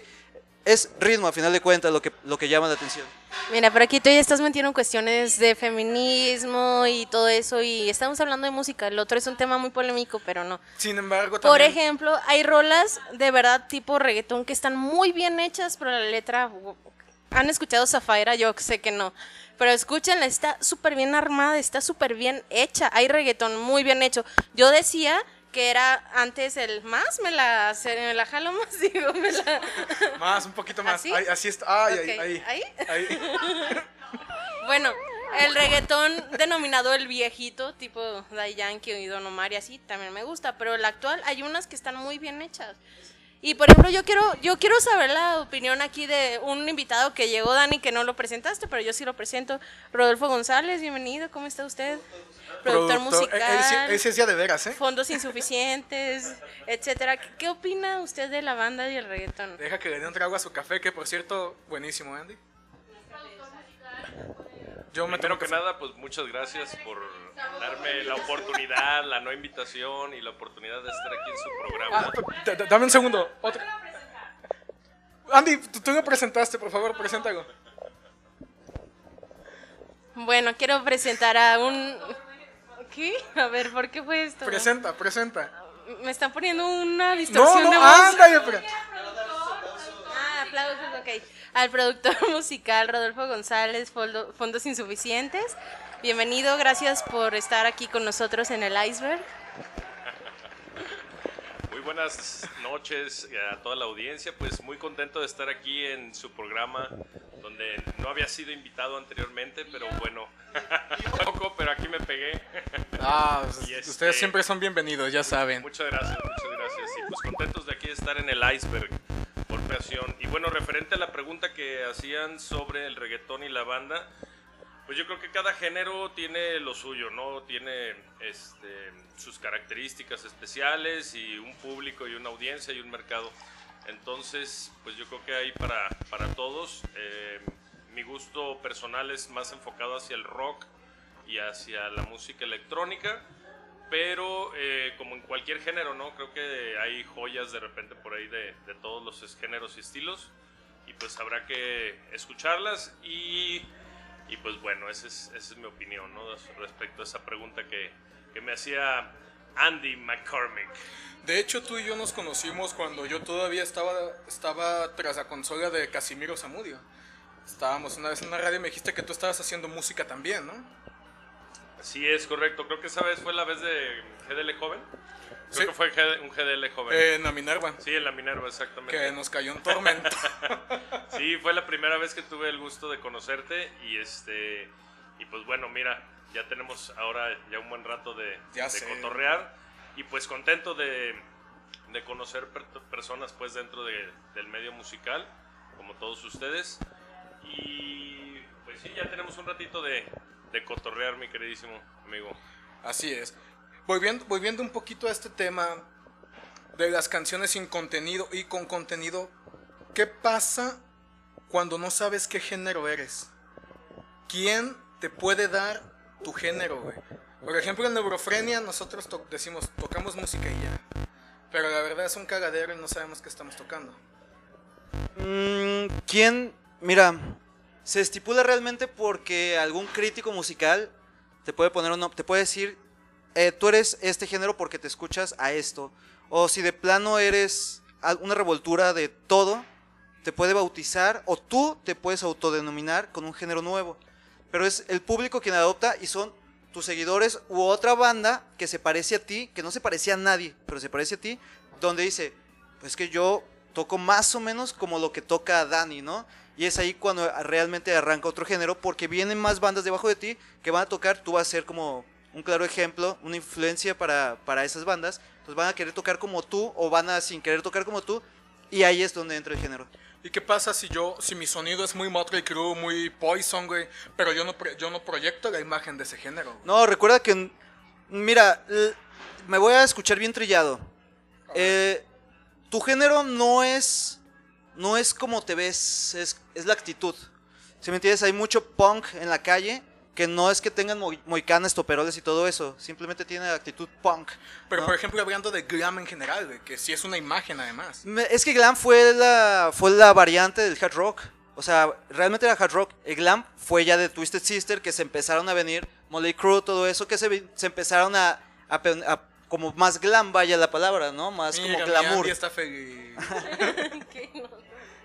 Es ritmo, a final de cuentas, lo que, lo que llama la atención. Mira, pero aquí tú ya estás metiendo en cuestiones de feminismo y todo eso y estamos hablando de música. El otro es un tema muy polémico, pero no. Sin embargo, Por también. ejemplo, hay rolas de verdad tipo reggaetón que están muy bien hechas, pero la letra... ¿Han escuchado Zafaira? Yo sé que no. Pero escúchenla, está súper bien armada, está súper bien hecha. Hay reggaetón muy bien hecho. Yo decía que era antes el más, me la, me la jalo más, digo, me la... Más, un poquito más. ¿Así? Ahí, así está. Ay, ahí, ahí. ¿ahí? ahí. Bueno, el reggaetón denominado el viejito, tipo Daddy Yankee y Don Omar y así, también me gusta, pero el actual hay unas que están muy bien hechas. Y por ejemplo, yo quiero yo quiero saber la opinión aquí de un invitado que llegó, Dani, que no lo presentaste, pero yo sí lo presento. Rodolfo González, bienvenido, ¿cómo está usted? Productor Productor. Eh, Ese, musical, ese es ya de veras, ¿eh? fondos insuficientes, etcétera. ¿Qué, qué opina usted de la banda y el reggaetón? Deja que le dé un trago a su café, que por cierto, buenísimo, Andy. Yo me Primero tengo que nada, pues muchas gracias por darme la oportunidad, la no invitación y la oportunidad de estar aquí en su Ah, programa. d- dame un segundo. Otra. Andy, tú, lo presentaste, por favor, preséntalo. Bueno, quiero presentar a un... ¿Qué? A ver, ¿por qué fue esto? Presenta, presenta. Me están poniendo una No, distorsión de no, voz. ándale, pre- Ah, aplausos, ok. Al productor musical Rodolfo González, Fondos Insuficientes. Bienvenido, gracias por estar aquí con nosotros en el Iceberg. Buenas noches a toda la audiencia, pues muy contento de estar aquí en su programa donde no había sido invitado anteriormente, pero bueno, poco, pero aquí me pegué. Ah, pues, este- ustedes siempre son bienvenidos, ya saben. Muchas gracias, muchas gracias. Y pues contentos de aquí estar en el iceberg por ocasión. Y bueno, referente a la pregunta que hacían sobre el reggaetón y la banda, pues yo creo que cada género tiene lo suyo, ¿no? Tiene este, sus características especiales y un público y una audiencia y un mercado. Entonces, pues yo creo que hay para, para todos. Eh, mi gusto personal es más enfocado hacia el rock y hacia la música electrónica, pero eh, como en cualquier género, ¿no? Creo que hay joyas de repente por ahí de, de todos los géneros y estilos, y pues habrá que escucharlas y, y pues bueno, esa es, esa es mi opinión, ¿no? Respecto a esa pregunta que, que me hacía Andy McCormick. De hecho, tú y yo nos conocimos cuando yo todavía estaba, estaba tras la consola de Casimiro Zamudio. Estábamos una vez en una radio y me dijiste que tú estabas haciendo música también, ¿no? Sí, es correcto. Creo que esa vez fue la vez de GDL Joven. Creo Sí. que fue un GDL Joven. Eh, en la Minerva, sí, en la Minerva, exactamente. que nos cayó un tormento. Sí, fue la primera vez que tuve el gusto de conocerte y este y pues bueno, mira, ya tenemos ahora ya un buen rato de, Ya de sé. cotorrear y pues contento de, de conocer per- personas pues dentro de- del medio musical, como todos ustedes. Y pues sí, ya tenemos un ratito de, de cotorrear, mi queridísimo amigo. Así es. Volviendo, volviendo un poquito a este tema de las canciones sin contenido y con contenido, ¿qué pasa cuando no sabes qué género eres? ¿Quién te puede dar tu género, güey? Por ejemplo, en Neurofrenia nosotros to- decimos, tocamos música y ya. Pero la verdad es un cagadero y no sabemos qué estamos tocando. Mm, ¿Quién? Mira, se estipula realmente porque algún crítico musical te puede poner un, te puede decir, eh, tú eres este género porque te escuchas a esto. O si de plano eres una revoltura de todo, te puede bautizar o tú te puedes autodenominar con un género nuevo. Pero es el público quien adopta y son tus seguidores u otra banda que se parece a ti, que no se parece a nadie, pero se parece a ti, donde dice, pues que yo toco más o menos como lo que toca Dani, ¿no? Y es ahí cuando realmente arranca otro género, porque vienen más bandas debajo de ti que van a tocar, tú vas a ser como un claro ejemplo, una influencia para, para esas bandas, pues van a querer tocar como tú o van a sin querer tocar como tú, y ahí es donde entra el género. ¿Y qué pasa si yo, si mi sonido es muy Motley Crue, muy Poison, güey, pero yo no, yo no proyecto la imagen de ese género? güey? No, recuerda que, mira, me voy a escuchar bien trillado. Eh, tu género no es, no es como te ves, es, es la actitud. Si me entiendes, hay mucho punk en la calle que no es que tengan mo- moicanas, toperoles y todo eso, simplemente tiene actitud punk. Pero ¿no? por ejemplo, hablando de glam en general, güey, que sí es una imagen además. Me- Es que glam fue la, fue la variante del hard rock. O sea, realmente era hard rock. El glam fue ya de Twisted Sister, que se empezaron a venir, Molly Crew, todo eso, que se, se empezaron a, a pe- a- como más glam, vaya la palabra, ¿no? Más Mira, como glamour. Está feliz. Qué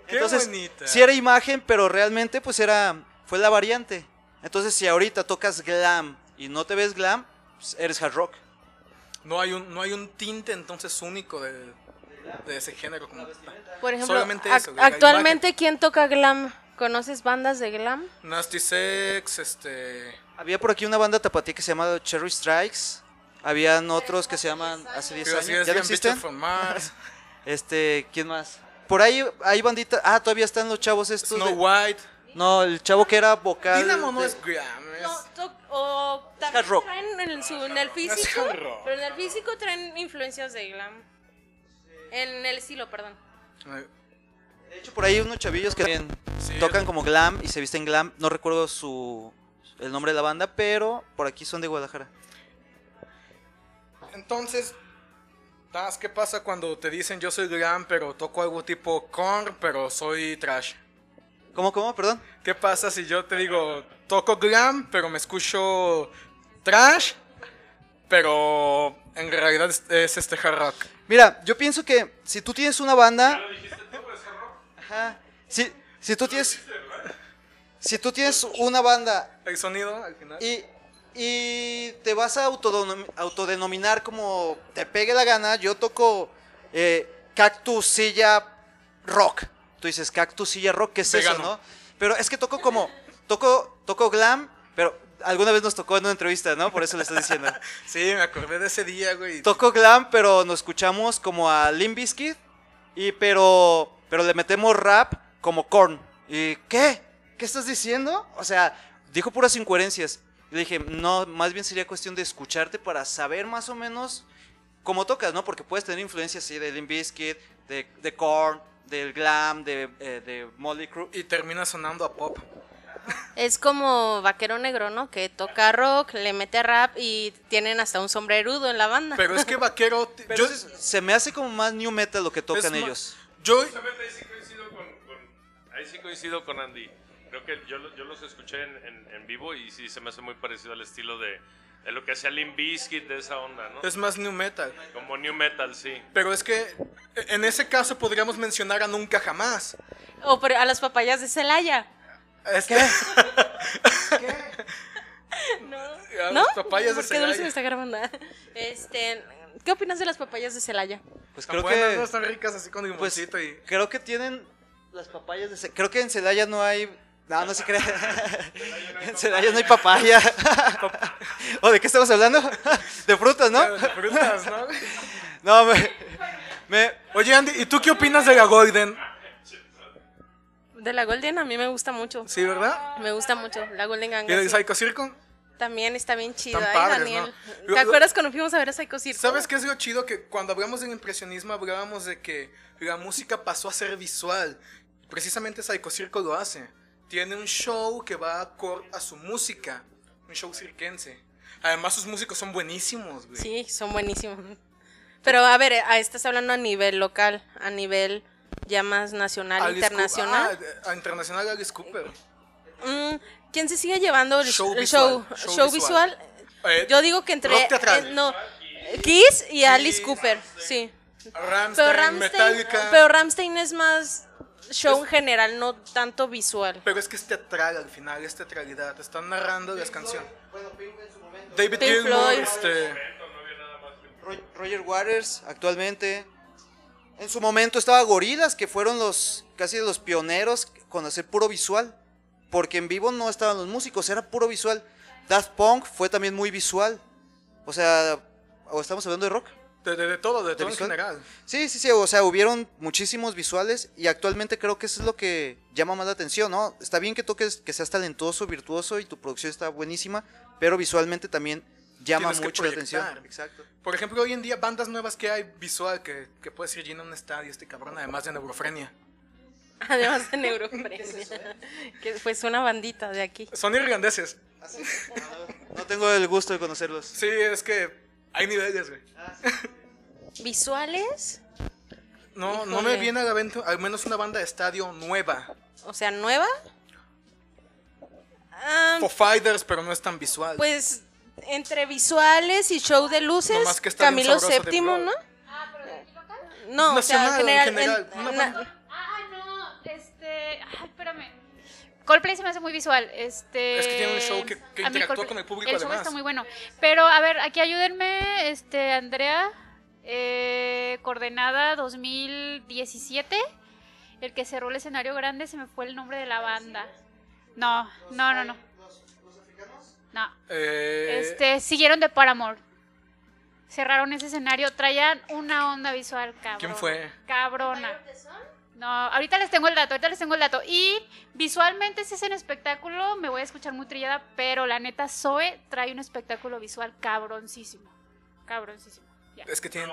Entonces, bonita. sí era imagen, pero realmente pues era, fue la variante. Entonces, si ahorita tocas glam y no te ves glam, pues, eres hard rock. No hay un, no hay un tinte entonces único de, de ese género como Por ejemplo, Solamente ac- eso, actualmente, ¿quién toca glam? ¿Conoces bandas de glam? Nasty Sex, este... Había por aquí una banda tapatía que se llama Cherry Strikes. Habían otros que se llaman hace 10 años. Gracias, ¿Ya no existen? Este, ¿quién más? Por ahí hay banditas. Ah, todavía están los chavos estos. Snow de- White. No, el chavo que era vocal. Dynamo no de- es glam, es... No, to- o también hard rock. traen en el, su- en el físico, pero en el físico traen influencias de glam. En el estilo, perdón. De hecho, por ahí unos chavillos que también Sí, tocan como glam y se visten glam. No recuerdo su el nombre de la banda, pero por aquí son de Guadalajara. Entonces, ¿sabes qué pasa cuando te dicen yo soy glam, pero toco algo tipo corn, pero soy trash? ¿Cómo, cómo? Perdón. ¿Qué pasa si yo te digo toco glam, pero me escucho trash, pero en realidad es, es este hard rock? Mira, yo pienso que si tú tienes una banda. Ajá. Si, si tú tienes. Si tú tienes una banda El sonido al final. y, y te vas a autodenom- autodenominar como te pegue la gana, yo toco eh, cactus silla rock. Tú dices cactus silla rock, ¿qué es eso, no? Pero es que toco como, toco, toco glam, pero alguna vez nos tocó en una entrevista, ¿no? Por eso le estoy diciendo. Sí, me acordé de ese día, güey. Toco glam, pero nos escuchamos como a Limp Bizkit, y pero, pero le metemos rap como corn. ¿Y qué? ¿Qué estás diciendo? O sea, dijo puras incoherencias. Y le dije, no, más bien sería cuestión de escucharte para saber más o menos cómo tocas, ¿no? Porque puedes tener influencias así de Limp Bizkit, de, de Korn, del glam, de, eh, de Molly Crew. Y termina sonando a pop. Es como Vaquero Negro, ¿no? Que toca rock, le mete rap y tienen hasta un sombrerudo en la banda. Pero es que vaquero. t- Pero yo, es- se me hace como más new metal lo que tocan ellos. yo, Justamente ahí sí coincido con, con- ahí sí coincido con Andy. Creo que yo, yo los escuché en, en- en vivo y sí se me hace muy parecido al estilo de, de lo que hacía Limp Bizkit, de esa onda, ¿no? es más new metal. Como New Metal, sí. Pero es que en ese caso podríamos mencionar a Nunca Jamás. O por- a las papayas de Celaya. Es que. A ¿No? las papayas de ¿Por qué Dulce me Celaya. está grabando? Este, ¿Qué opinas de las papayas de Celaya? Pues creo buenas, que ¿no? Están ricas así con pues, limoncito y. creo que tienen las papayas de Ce- creo que en Celaya no hay no, no se cree. En Celaya no hay papaya. ¿O de qué estamos hablando? De frutas, ¿no? de frutas, ¿no? No, me, me- Oye, Andy, ¿y tú qué opinas de la Golden? De la Golden a mí me gusta mucho. Sí, ¿verdad? Me gusta mucho. La Golden ¿Y Ganga. del sí. Psycho Circo? También está bien ¿eh, padres, Daniel? ¿no? ¿Te acuerdas cuando fuimos a ver a Psycho Circo? ¿Sabes qué es lo chido? Que cuando hablamos del impresionismo hablábamos de que la música pasó a ser visual. Precisamente Psycho Circo lo hace. Tiene un show que va acorde a su música. Un show cirquense. Además sus músicos son buenísimos, güey. Sí, son buenísimos. Pero a ver, a- estás hablando a nivel local, a nivel ya más nacional, Alice internacional. Ah, a internacional Alice Cooper. Mm, ¿Quién se sigue llevando el Show el visual, show, show show visual. visual? Eh, Yo digo que entre eh, no Kiss y Alice Cooper, sí. Rammstein, Pero Ramstein, Metallica. pero Ramstein es más show en general, no tanto visual. Pero es que es teatral al final, es teatralidad. Te están narrando las canciones. David Pink Gilmour, Floyd. este. Ro- Roger Waters actualmente. En su momento estaba Gorilas, que fueron los casi los pioneros con hacer puro visual. Porque en vivo no estaban los músicos, era puro visual. Daft Punk fue también muy visual. O sea, o estamos hablando de rock. De, de- de todo, de todo en general. Sí, sí, sí, o sea, hubieron muchísimos visuales y actualmente creo que eso es lo que llama más la atención, ¿no? Está bien que toques, que seas talentoso, virtuoso y tu producción está buenísima, pero visualmente también llama Tienes mucho la atención. Exacto. Por ejemplo, hoy en día, bandas nuevas que hay visual que, que puedes ir lleno un estadio, este cabrón, además de neurofrenia. Además de neurofrenia. que pues una bandita de aquí. Son irlandeses. No tengo el gusto de conocerlos. Sí, es que hay niveles, güey. ¿Visuales? No, no me Híjole. viene a la mente al menos una banda de estadio nueva. O sea, nueva. Ah, Foo Fighters, pero no es tan visual. pues entre visuales y show de luces, Nomás que está bien Camilo sabroso de VII, probar. ¿no? No, o sea, Nacional, en general. en general, en- una na- banda. Ah, no, este. Ay, espérame. Coldplay se me hace muy visual. Este. Es que tiene un show que- interactúa con el público El show además. está muy bueno. Pero, a ver, aquí ayúdenme, este, Andrea. Eh, coordenada 2017. El que cerró el escenario grande se me fue el nombre de la banda. No, no, no, no. No. Eh, Este, siguieron de Paramore. Cerraron ese escenario, traían una onda visual cabrón. ¿Quién fue? Cabrona. No, ahorita les tengo el dato, ahorita les tengo el dato. Y visualmente si es un espectáculo, me voy a escuchar muy trillada, pero la neta Zoe trae un espectáculo visual cabroncísimo. Cabroncísimo. Ya. Es que tienen.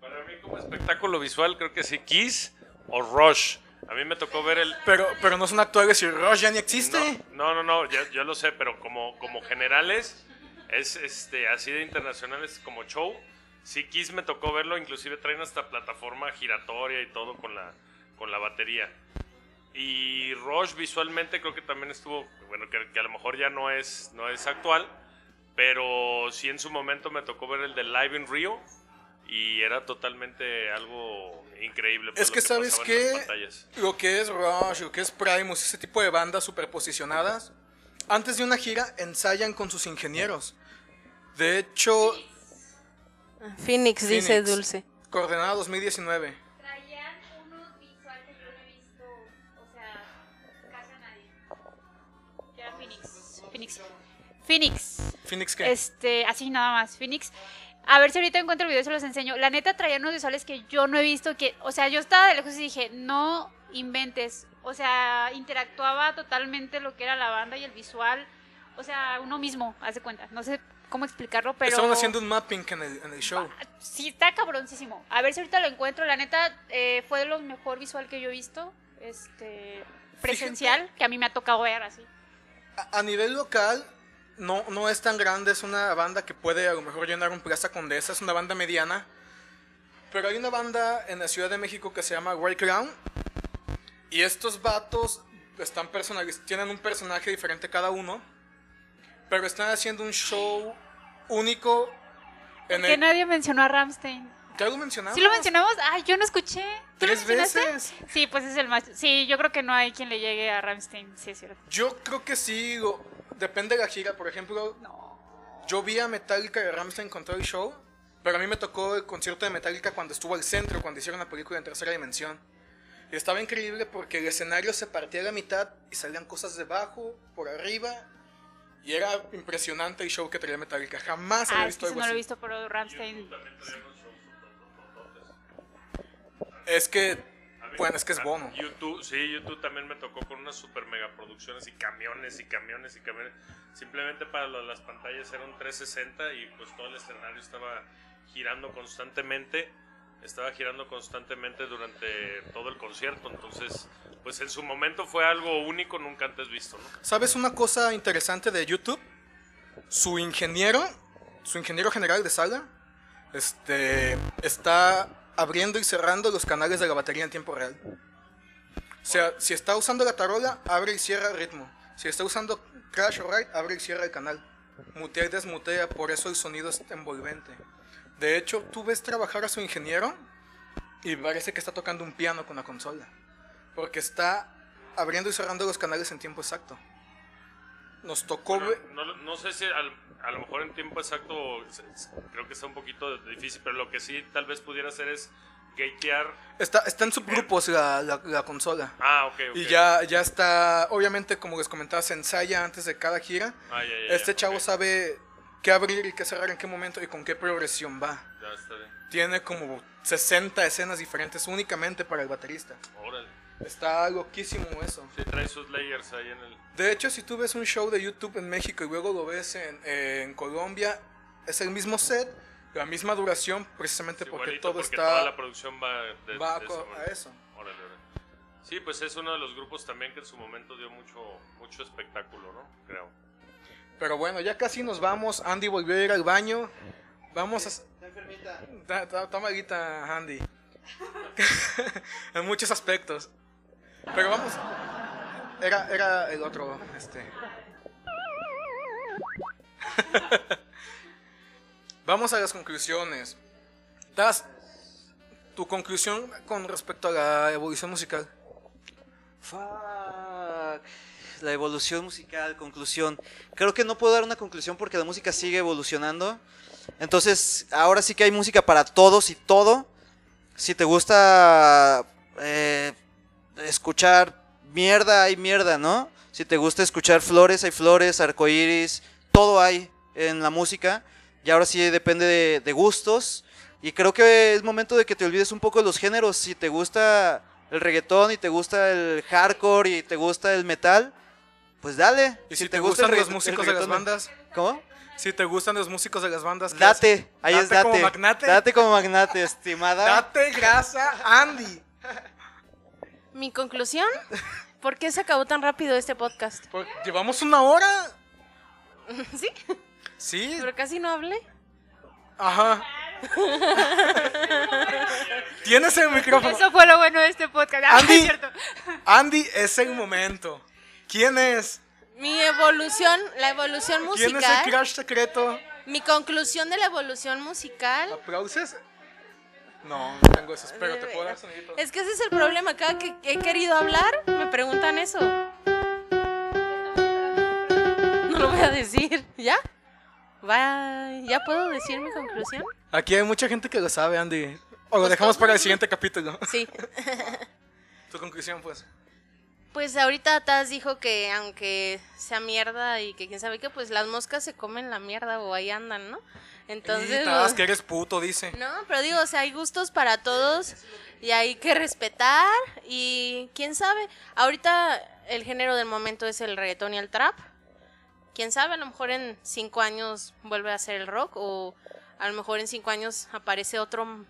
Para mí como espectáculo visual creo que sí, Kiss o Rush. A mí me tocó ver el... Pero, pero no son actuales y Rush ya ni existe. No, no, no, ya, yo lo sé, pero como, como generales, es este así de internacionales como show. Sí, Kiss me tocó verlo, inclusive traen hasta plataforma giratoria y todo con la, con la batería. Y Rush visualmente creo que también estuvo, bueno, que, que a lo mejor ya no es, no es actual, pero sí en su momento me tocó ver el de Live in Rio y era totalmente algo increíble. Es que, ¿sabes pantallas. Lo que es Rush, lo que es Primus, ese tipo de bandas superposicionadas, antes de una gira ensayan con sus ingenieros. De hecho, Phoenix, dice Dulce. coordenada 2019. Traían unos visuales que yo no he visto, o sea, casi a nadie. Que era Phoenix. Phoenix. Phoenix. Phoenix que Este, así nada más, Phoenix. A ver si ahorita encuentro el video y se los enseño. La neta traía unos visuales que yo no he visto. que O sea, yo estaba de lejos y dije, no inventes. O sea, interactuaba totalmente lo que era la banda y el visual. O sea, uno mismo, hace cuenta. No sé cómo explicarlo, pero... Estaban haciendo un mapping en el, en el show. Sí, está cabroncísimo. A ver si ahorita lo encuentro. La neta, eh, fue de lo mejor visual que yo he visto. Este... Presencial, que a mí me ha tocado ver así. A, a nivel local, no, no es tan grande, es una banda que puede a lo mejor llenar un Plaza Condesa, es una banda mediana. Pero hay una banda en la Ciudad de México que se llama White Crown. Y estos vatos están personaliz- tienen un personaje diferente cada uno. Pero están haciendo un show único en Que el... nadie mencionó a Ramstein. ¿Ya lo mencionamos? ¿Sí lo mencionamos? Ay, yo no escuché. ¿Tú lo Tres mencionaste? veces. Sí, pues es el más. Sí, yo creo que no hay quien le llegue a Ramstein. Sí, es cierto. Yo creo que sí, lo- depende de la gira. Por ejemplo, yo vi a Metallica y a Rammstein con todo el show, pero a mí me tocó el concierto de Metallica cuando estuvo al centro, cuando hicieron la película en tercera dimensión. Y estaba increíble porque el escenario se partía a la mitad y salían cosas debajo, por arriba. Y era impresionante el show que traía Metallica. Jamás había Ah, es visto que sí algo no lo he visto, pero Ramstein. Es que, bueno, es que es Bono. YouTube, sí, YouTube también me tocó con unas super mega producciones y camiones y camiones y camiones. Simplemente para lo de las pantallas era un 360 y pues todo el escenario estaba girando constantemente. Estaba girando constantemente durante todo el concierto. Entonces, pues en su momento fue algo único, nunca antes visto, ¿no? ¿Sabes una cosa interesante de YouTube? Su ingeniero, su ingeniero general de sala, este, está abriendo y cerrando los canales de la batería en tiempo real. O sea, si está usando la tarola, abre y cierra el ritmo. Si está usando Crash o Ride, abre y cierra el canal. Mutea y desmutea, por eso el sonido es envolvente. De hecho, tú ves trabajar a su ingeniero y parece que está tocando un piano con la consola. Porque está abriendo y cerrando los canales en tiempo exacto. Nos tocó Bueno, no, no sé si al- a lo mejor en tiempo exacto creo que está un poquito difícil, pero lo que sí tal vez pudiera hacer es gatear. Está, está en subgrupos la, la, la consola. Ah, ok, ok. Y ya, ya está, obviamente como les comentaba, se ensaya antes de cada gira. Ah, ya, ya, ya, Este chavo ok. sabe qué abrir y qué cerrar en qué momento y con qué progresión va. Ya está bien. Tiene como 60 escenas diferentes únicamente para el baterista. Órale. Está loquísimo eso. Sí, trae sus layers ahí en el. De hecho, si tú ves un show de YouTube en México y luego lo ves en, eh, en Colombia, es el mismo set, la misma duración, precisamente Sí, porque todo porque está... toda la producción va, de, va de a eso. Órale, órale. Sí, pues es uno de los grupos también que en su momento dio mucho, mucho espectáculo, ¿no? Creo. Pero bueno, ya casi nos vamos. Andy volvió a ir al baño. Vamos a... Está enfermita. Está, está- está malita, Andy. en muchos aspectos. Pero vamos. Era, era el otro, este. vamos a las conclusiones. Das tu conclusión con respecto a la evolución musical. Fuck. La evolución musical, conclusión. Creo que no puedo dar una conclusión porque la música sigue evolucionando. Entonces, ahora sí que hay música para todos y todo. Si te gusta eh, escuchar mierda, hay mierda, ¿no? Si te gusta escuchar flores, hay flores, arcoíris, todo hay en la música. Y ahora sí depende de, de gustos. Y creo que es momento de que te olvides un poco de los géneros. Si te gusta el reggaetón y te gusta el hardcore y te gusta el metal, pues dale. Y si, te, gustan el los músicos de las bandas, ¿Cómo? si te gustan los músicos de las bandas, ¿qué Date, ahí es Date como date. magnate. Date como magnate, estimada. Date grasa, Andy. Mi conclusión, ¿por qué se acabó tan rápido este podcast? Por- Llevamos una hora. ¿Sí? Sí, Pero casi no hablé. ajá. Tienes el micrófono. Eso fue lo bueno de este podcast. Ah, Andy. es cierto. Andy, es el momento. ¿Quién es? Mi evolución, la evolución ¿Quién es el musical, crush secreto? mi conclusión de la evolución musical. ¿Aplausos? No, no tengo eso. Espero, te puedo dar soniditos. Es que ese es el problema. Cada que he querido hablar, me preguntan eso. No lo voy a decir. ¿Ya? ¿Ya puedo decir mi conclusión? Aquí hay mucha gente que lo sabe, Andy. O lo dejamos para el siguiente capítulo. Sí. Tu conclusión, pues. Pues ahorita Taz dijo que aunque sea mierda y que quién sabe qué, pues las moscas se comen la mierda o ahí andan, ¿no? Entonces... pues, que eres puto, dice. No, pero digo, o sea, hay gustos para todos y hay que respetar y quién sabe. Ahorita el género del momento es el reggaetón y el trap. Quién sabe, a lo mejor en cinco años vuelve a ser el rock o a lo mejor en cinco años aparece otro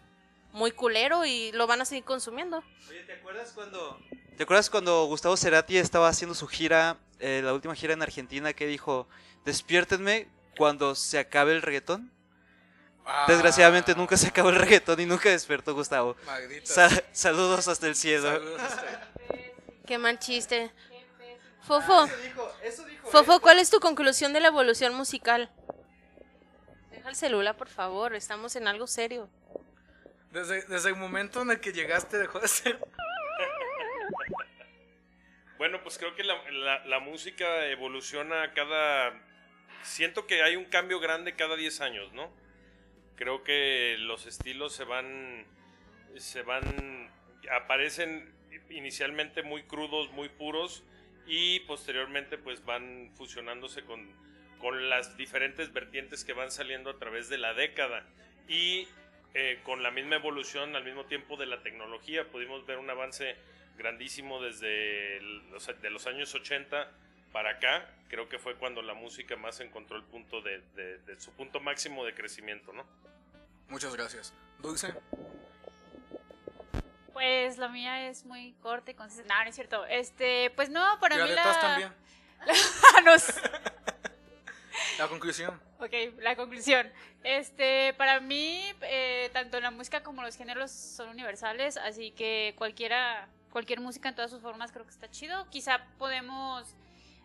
muy culero y lo van a seguir consumiendo. Oye, ¿te acuerdas cuando, ¿te acuerdas cuando Gustavo Cerati estaba haciendo su gira, eh, la última gira en Argentina, que dijo, despiértenme cuando se acabe el reggaetón? Ah, Desgraciadamente nunca se acabó el reggaetón y nunca despertó Gustavo. Sa- saludos hasta el cielo. Qué mal chiste. Fofo, Fofo, ¿cuál es tu conclusión de la evolución musical? Deja el celular, por favor, estamos en algo serio. Desde, desde el momento en el que llegaste dejó de ser... Bueno, pues creo que la, la- la música evoluciona cada... Siento que hay un cambio grande cada 10 años, ¿no? Creo que los estilos se van... Se van... Aparecen inicialmente muy crudos, muy puros y posteriormente pues van fusionándose con, con las diferentes vertientes que van saliendo a través de la década. Y eh, con la misma evolución al mismo tiempo de la tecnología pudimos ver un avance grandísimo desde los, años 80 para acá. Creo que fue cuando la música más encontró el punto de, de- de su punto máximo de crecimiento, ¿no? Muchas gracias. Dulce. Pues la mía es muy corta y concisa. No, no es cierto. Este, pues no, para la mí la... También. Ah, no sé. La conclusión. Ok, la conclusión. Este, para mí, eh, tanto la música como los géneros son universales, así que cualquiera, cualquier música en todas sus formas creo que está chido. Quizá podemos,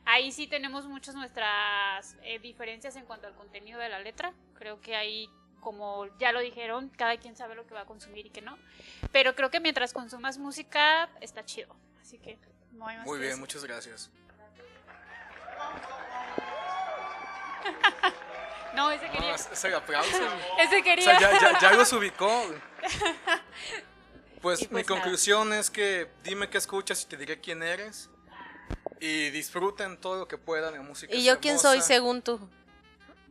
ahí sí tenemos muchas nuestras eh, diferencias en cuanto al contenido de la letra. Creo que ahí, como ya lo dijeron, cada quien sabe lo que va a consumir y que no. Pero creo que mientras consumas música está chido. Así que no hay más Muy que bien, decir. muchas gracias. No, ese No, quería. ese aplauso. Ese O quería. sea, ya, ya, ya los ubicó. Pues, pues mi nada. conclusión es que dime qué escuchas y te diré quién eres. Y disfruten todo lo que puedan, la música. ¿Y yo quién soy según tú?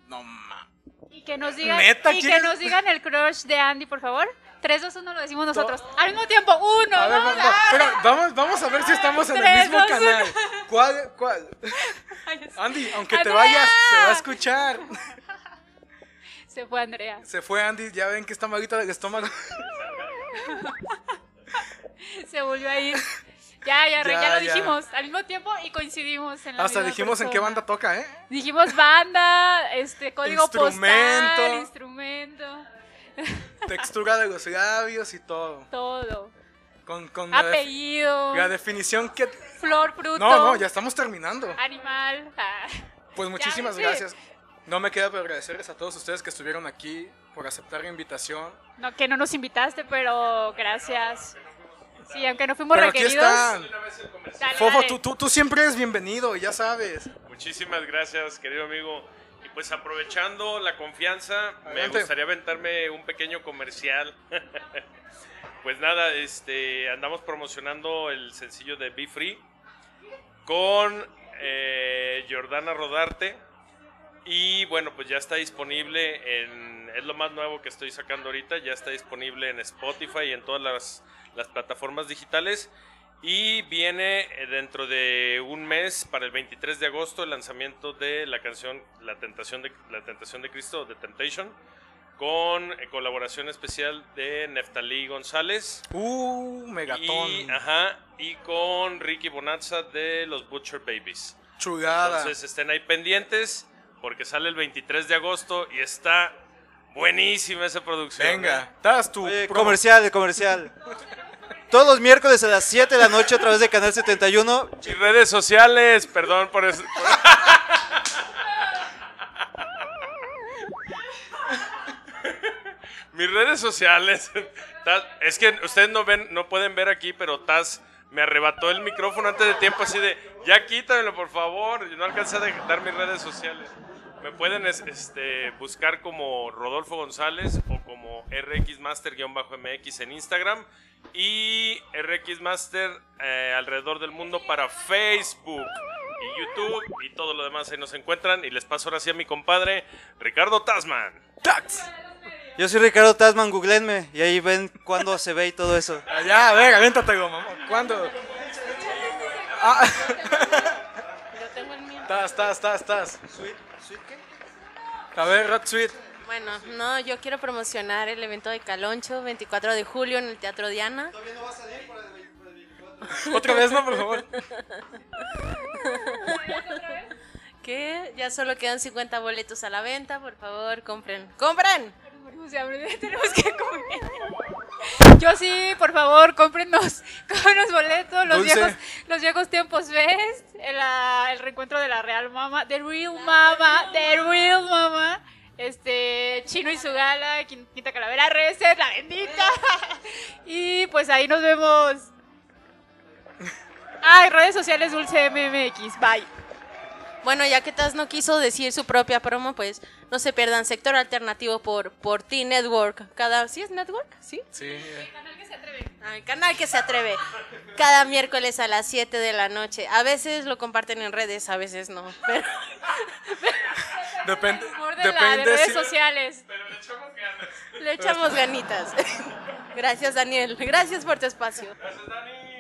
No ma. Y que nos digan, ¿Neta y que nos digan el crush de Andy, por favor. 3, 2, 1 lo decimos nosotros. Al mismo tiempo, uno, A ver, dos, va- va- espera, vamos, vamos a ver si estamos en el Tres, mismo dos, canal. ¿Cuál? ¿Cuál? Andy, aunque te vayas, se va a escuchar. Se fue Andrea. Se fue Andy, ya ven que está malita del estómago. Se volvió a ir. Ya, ya, Ya, ya lo dijimos al mismo tiempo y coincidimos en la Hasta dijimos en qué banda toca, ¿eh? Dijimos banda, este código Instrumento. postal, instrumento, Textura de los labios y todo. todo. Con, con la, def- Apellido, la definición que... flor, fruto, No, no, ya estamos terminando. animal. ah. Pues muchísimas gracias. No me queda pero agradecerles a todos ustedes que estuvieron aquí por aceptar la invitación. No, que no nos invitaste, pero gracias. Sí, aunque no fuimos Pero aquí requeridos. están. dale, Fofo, dale. tú, tú, tú siempre eres bienvenido, ya sabes. Muchísimas gracias, querido amigo. Y pues aprovechando la confianza, me gustaría aventarme un pequeño comercial. pues nada, este, andamos promocionando el sencillo de Be Free con eh, Jordana Rodarte. Y bueno, pues ya está disponible en. Es lo más nuevo que estoy sacando ahorita. Ya está disponible en Spotify y en todas las, las plataformas digitales. Y viene eh, dentro de un mes, para el 23 de agosto, el lanzamiento de la canción La Tentación de, la Tentación de Cristo, The Temptation, con eh, colaboración especial de Neftalí González. Uh, megatón. Y, ajá, y con Ricky Bonazza de los Butcher Babies. Chulada. Entonces estén ahí pendientes porque sale el 23 de agosto y está buenísima esa producción. Venga, ¿eh? das tu Oye, comercial, comercial. Todos los miércoles a las 7 de la noche a través de Canal 71. Mis redes sociales, perdón por eso. Mis redes sociales. Taz- Es que ustedes no ven, no pueden ver aquí, pero Taz me arrebató el micrófono antes de tiempo así de, ya quítamelo por favor. Yo no alcancé a de- dar mis redes sociales. Me pueden es- este, buscar como Rodolfo González o como RX Master-MX en Instagram. y RX Master eh, alrededor del mundo para Facebook y YouTube y todo lo demás ahí nos encuentran. Y les paso ahora sí a mi compadre Ricardo Tasman. Yo soy Ricardo Tasman, googleenme y ahí ven cuándo se ve y todo eso. Ya, a ver, aviéntate, go, mamá. ¿Cuándo? Ah, Yo tengo el mío. estás, estás, estás, estás. A ver, Rat Sweet. Bueno, no, yo quiero promocionar el evento de Caloncho, 24 de julio en el Teatro Diana. Otra vez, no, por favor. Que ya solo quedan 50 boletos a la venta, por favor, compren. ¡Compren! Morimos de hambre, tenemos que comer. Yo sí, por favor, cómprenos, cómprenos boletos, los Dulce. viejos, los viejos tiempos Fest, el, el reencuentro de la Real Mama, The Real Mama, The Real Mama, este, Chino y su gala, Quin- Quinta Calavera, Reset, la bendita. Y pues ahí nos vemos. Ay, redes sociales Dulce MMX, bye. Bueno, ya que Taz no quiso decir su propia promo, pues no se pierdan Sector Alternativo por, por T Network. Cada, ¿Sí es Network? ¿Sí? Sí. Ah, el canal que se atreve. Cada miércoles a las 7 de la noche. A veces lo comparten en redes, a veces no. Pero Depende. De la de Depende redes si. sociales. le echamos ganitas. Gracias, Daniel. Gracias por tu espacio. Gracias, Dani.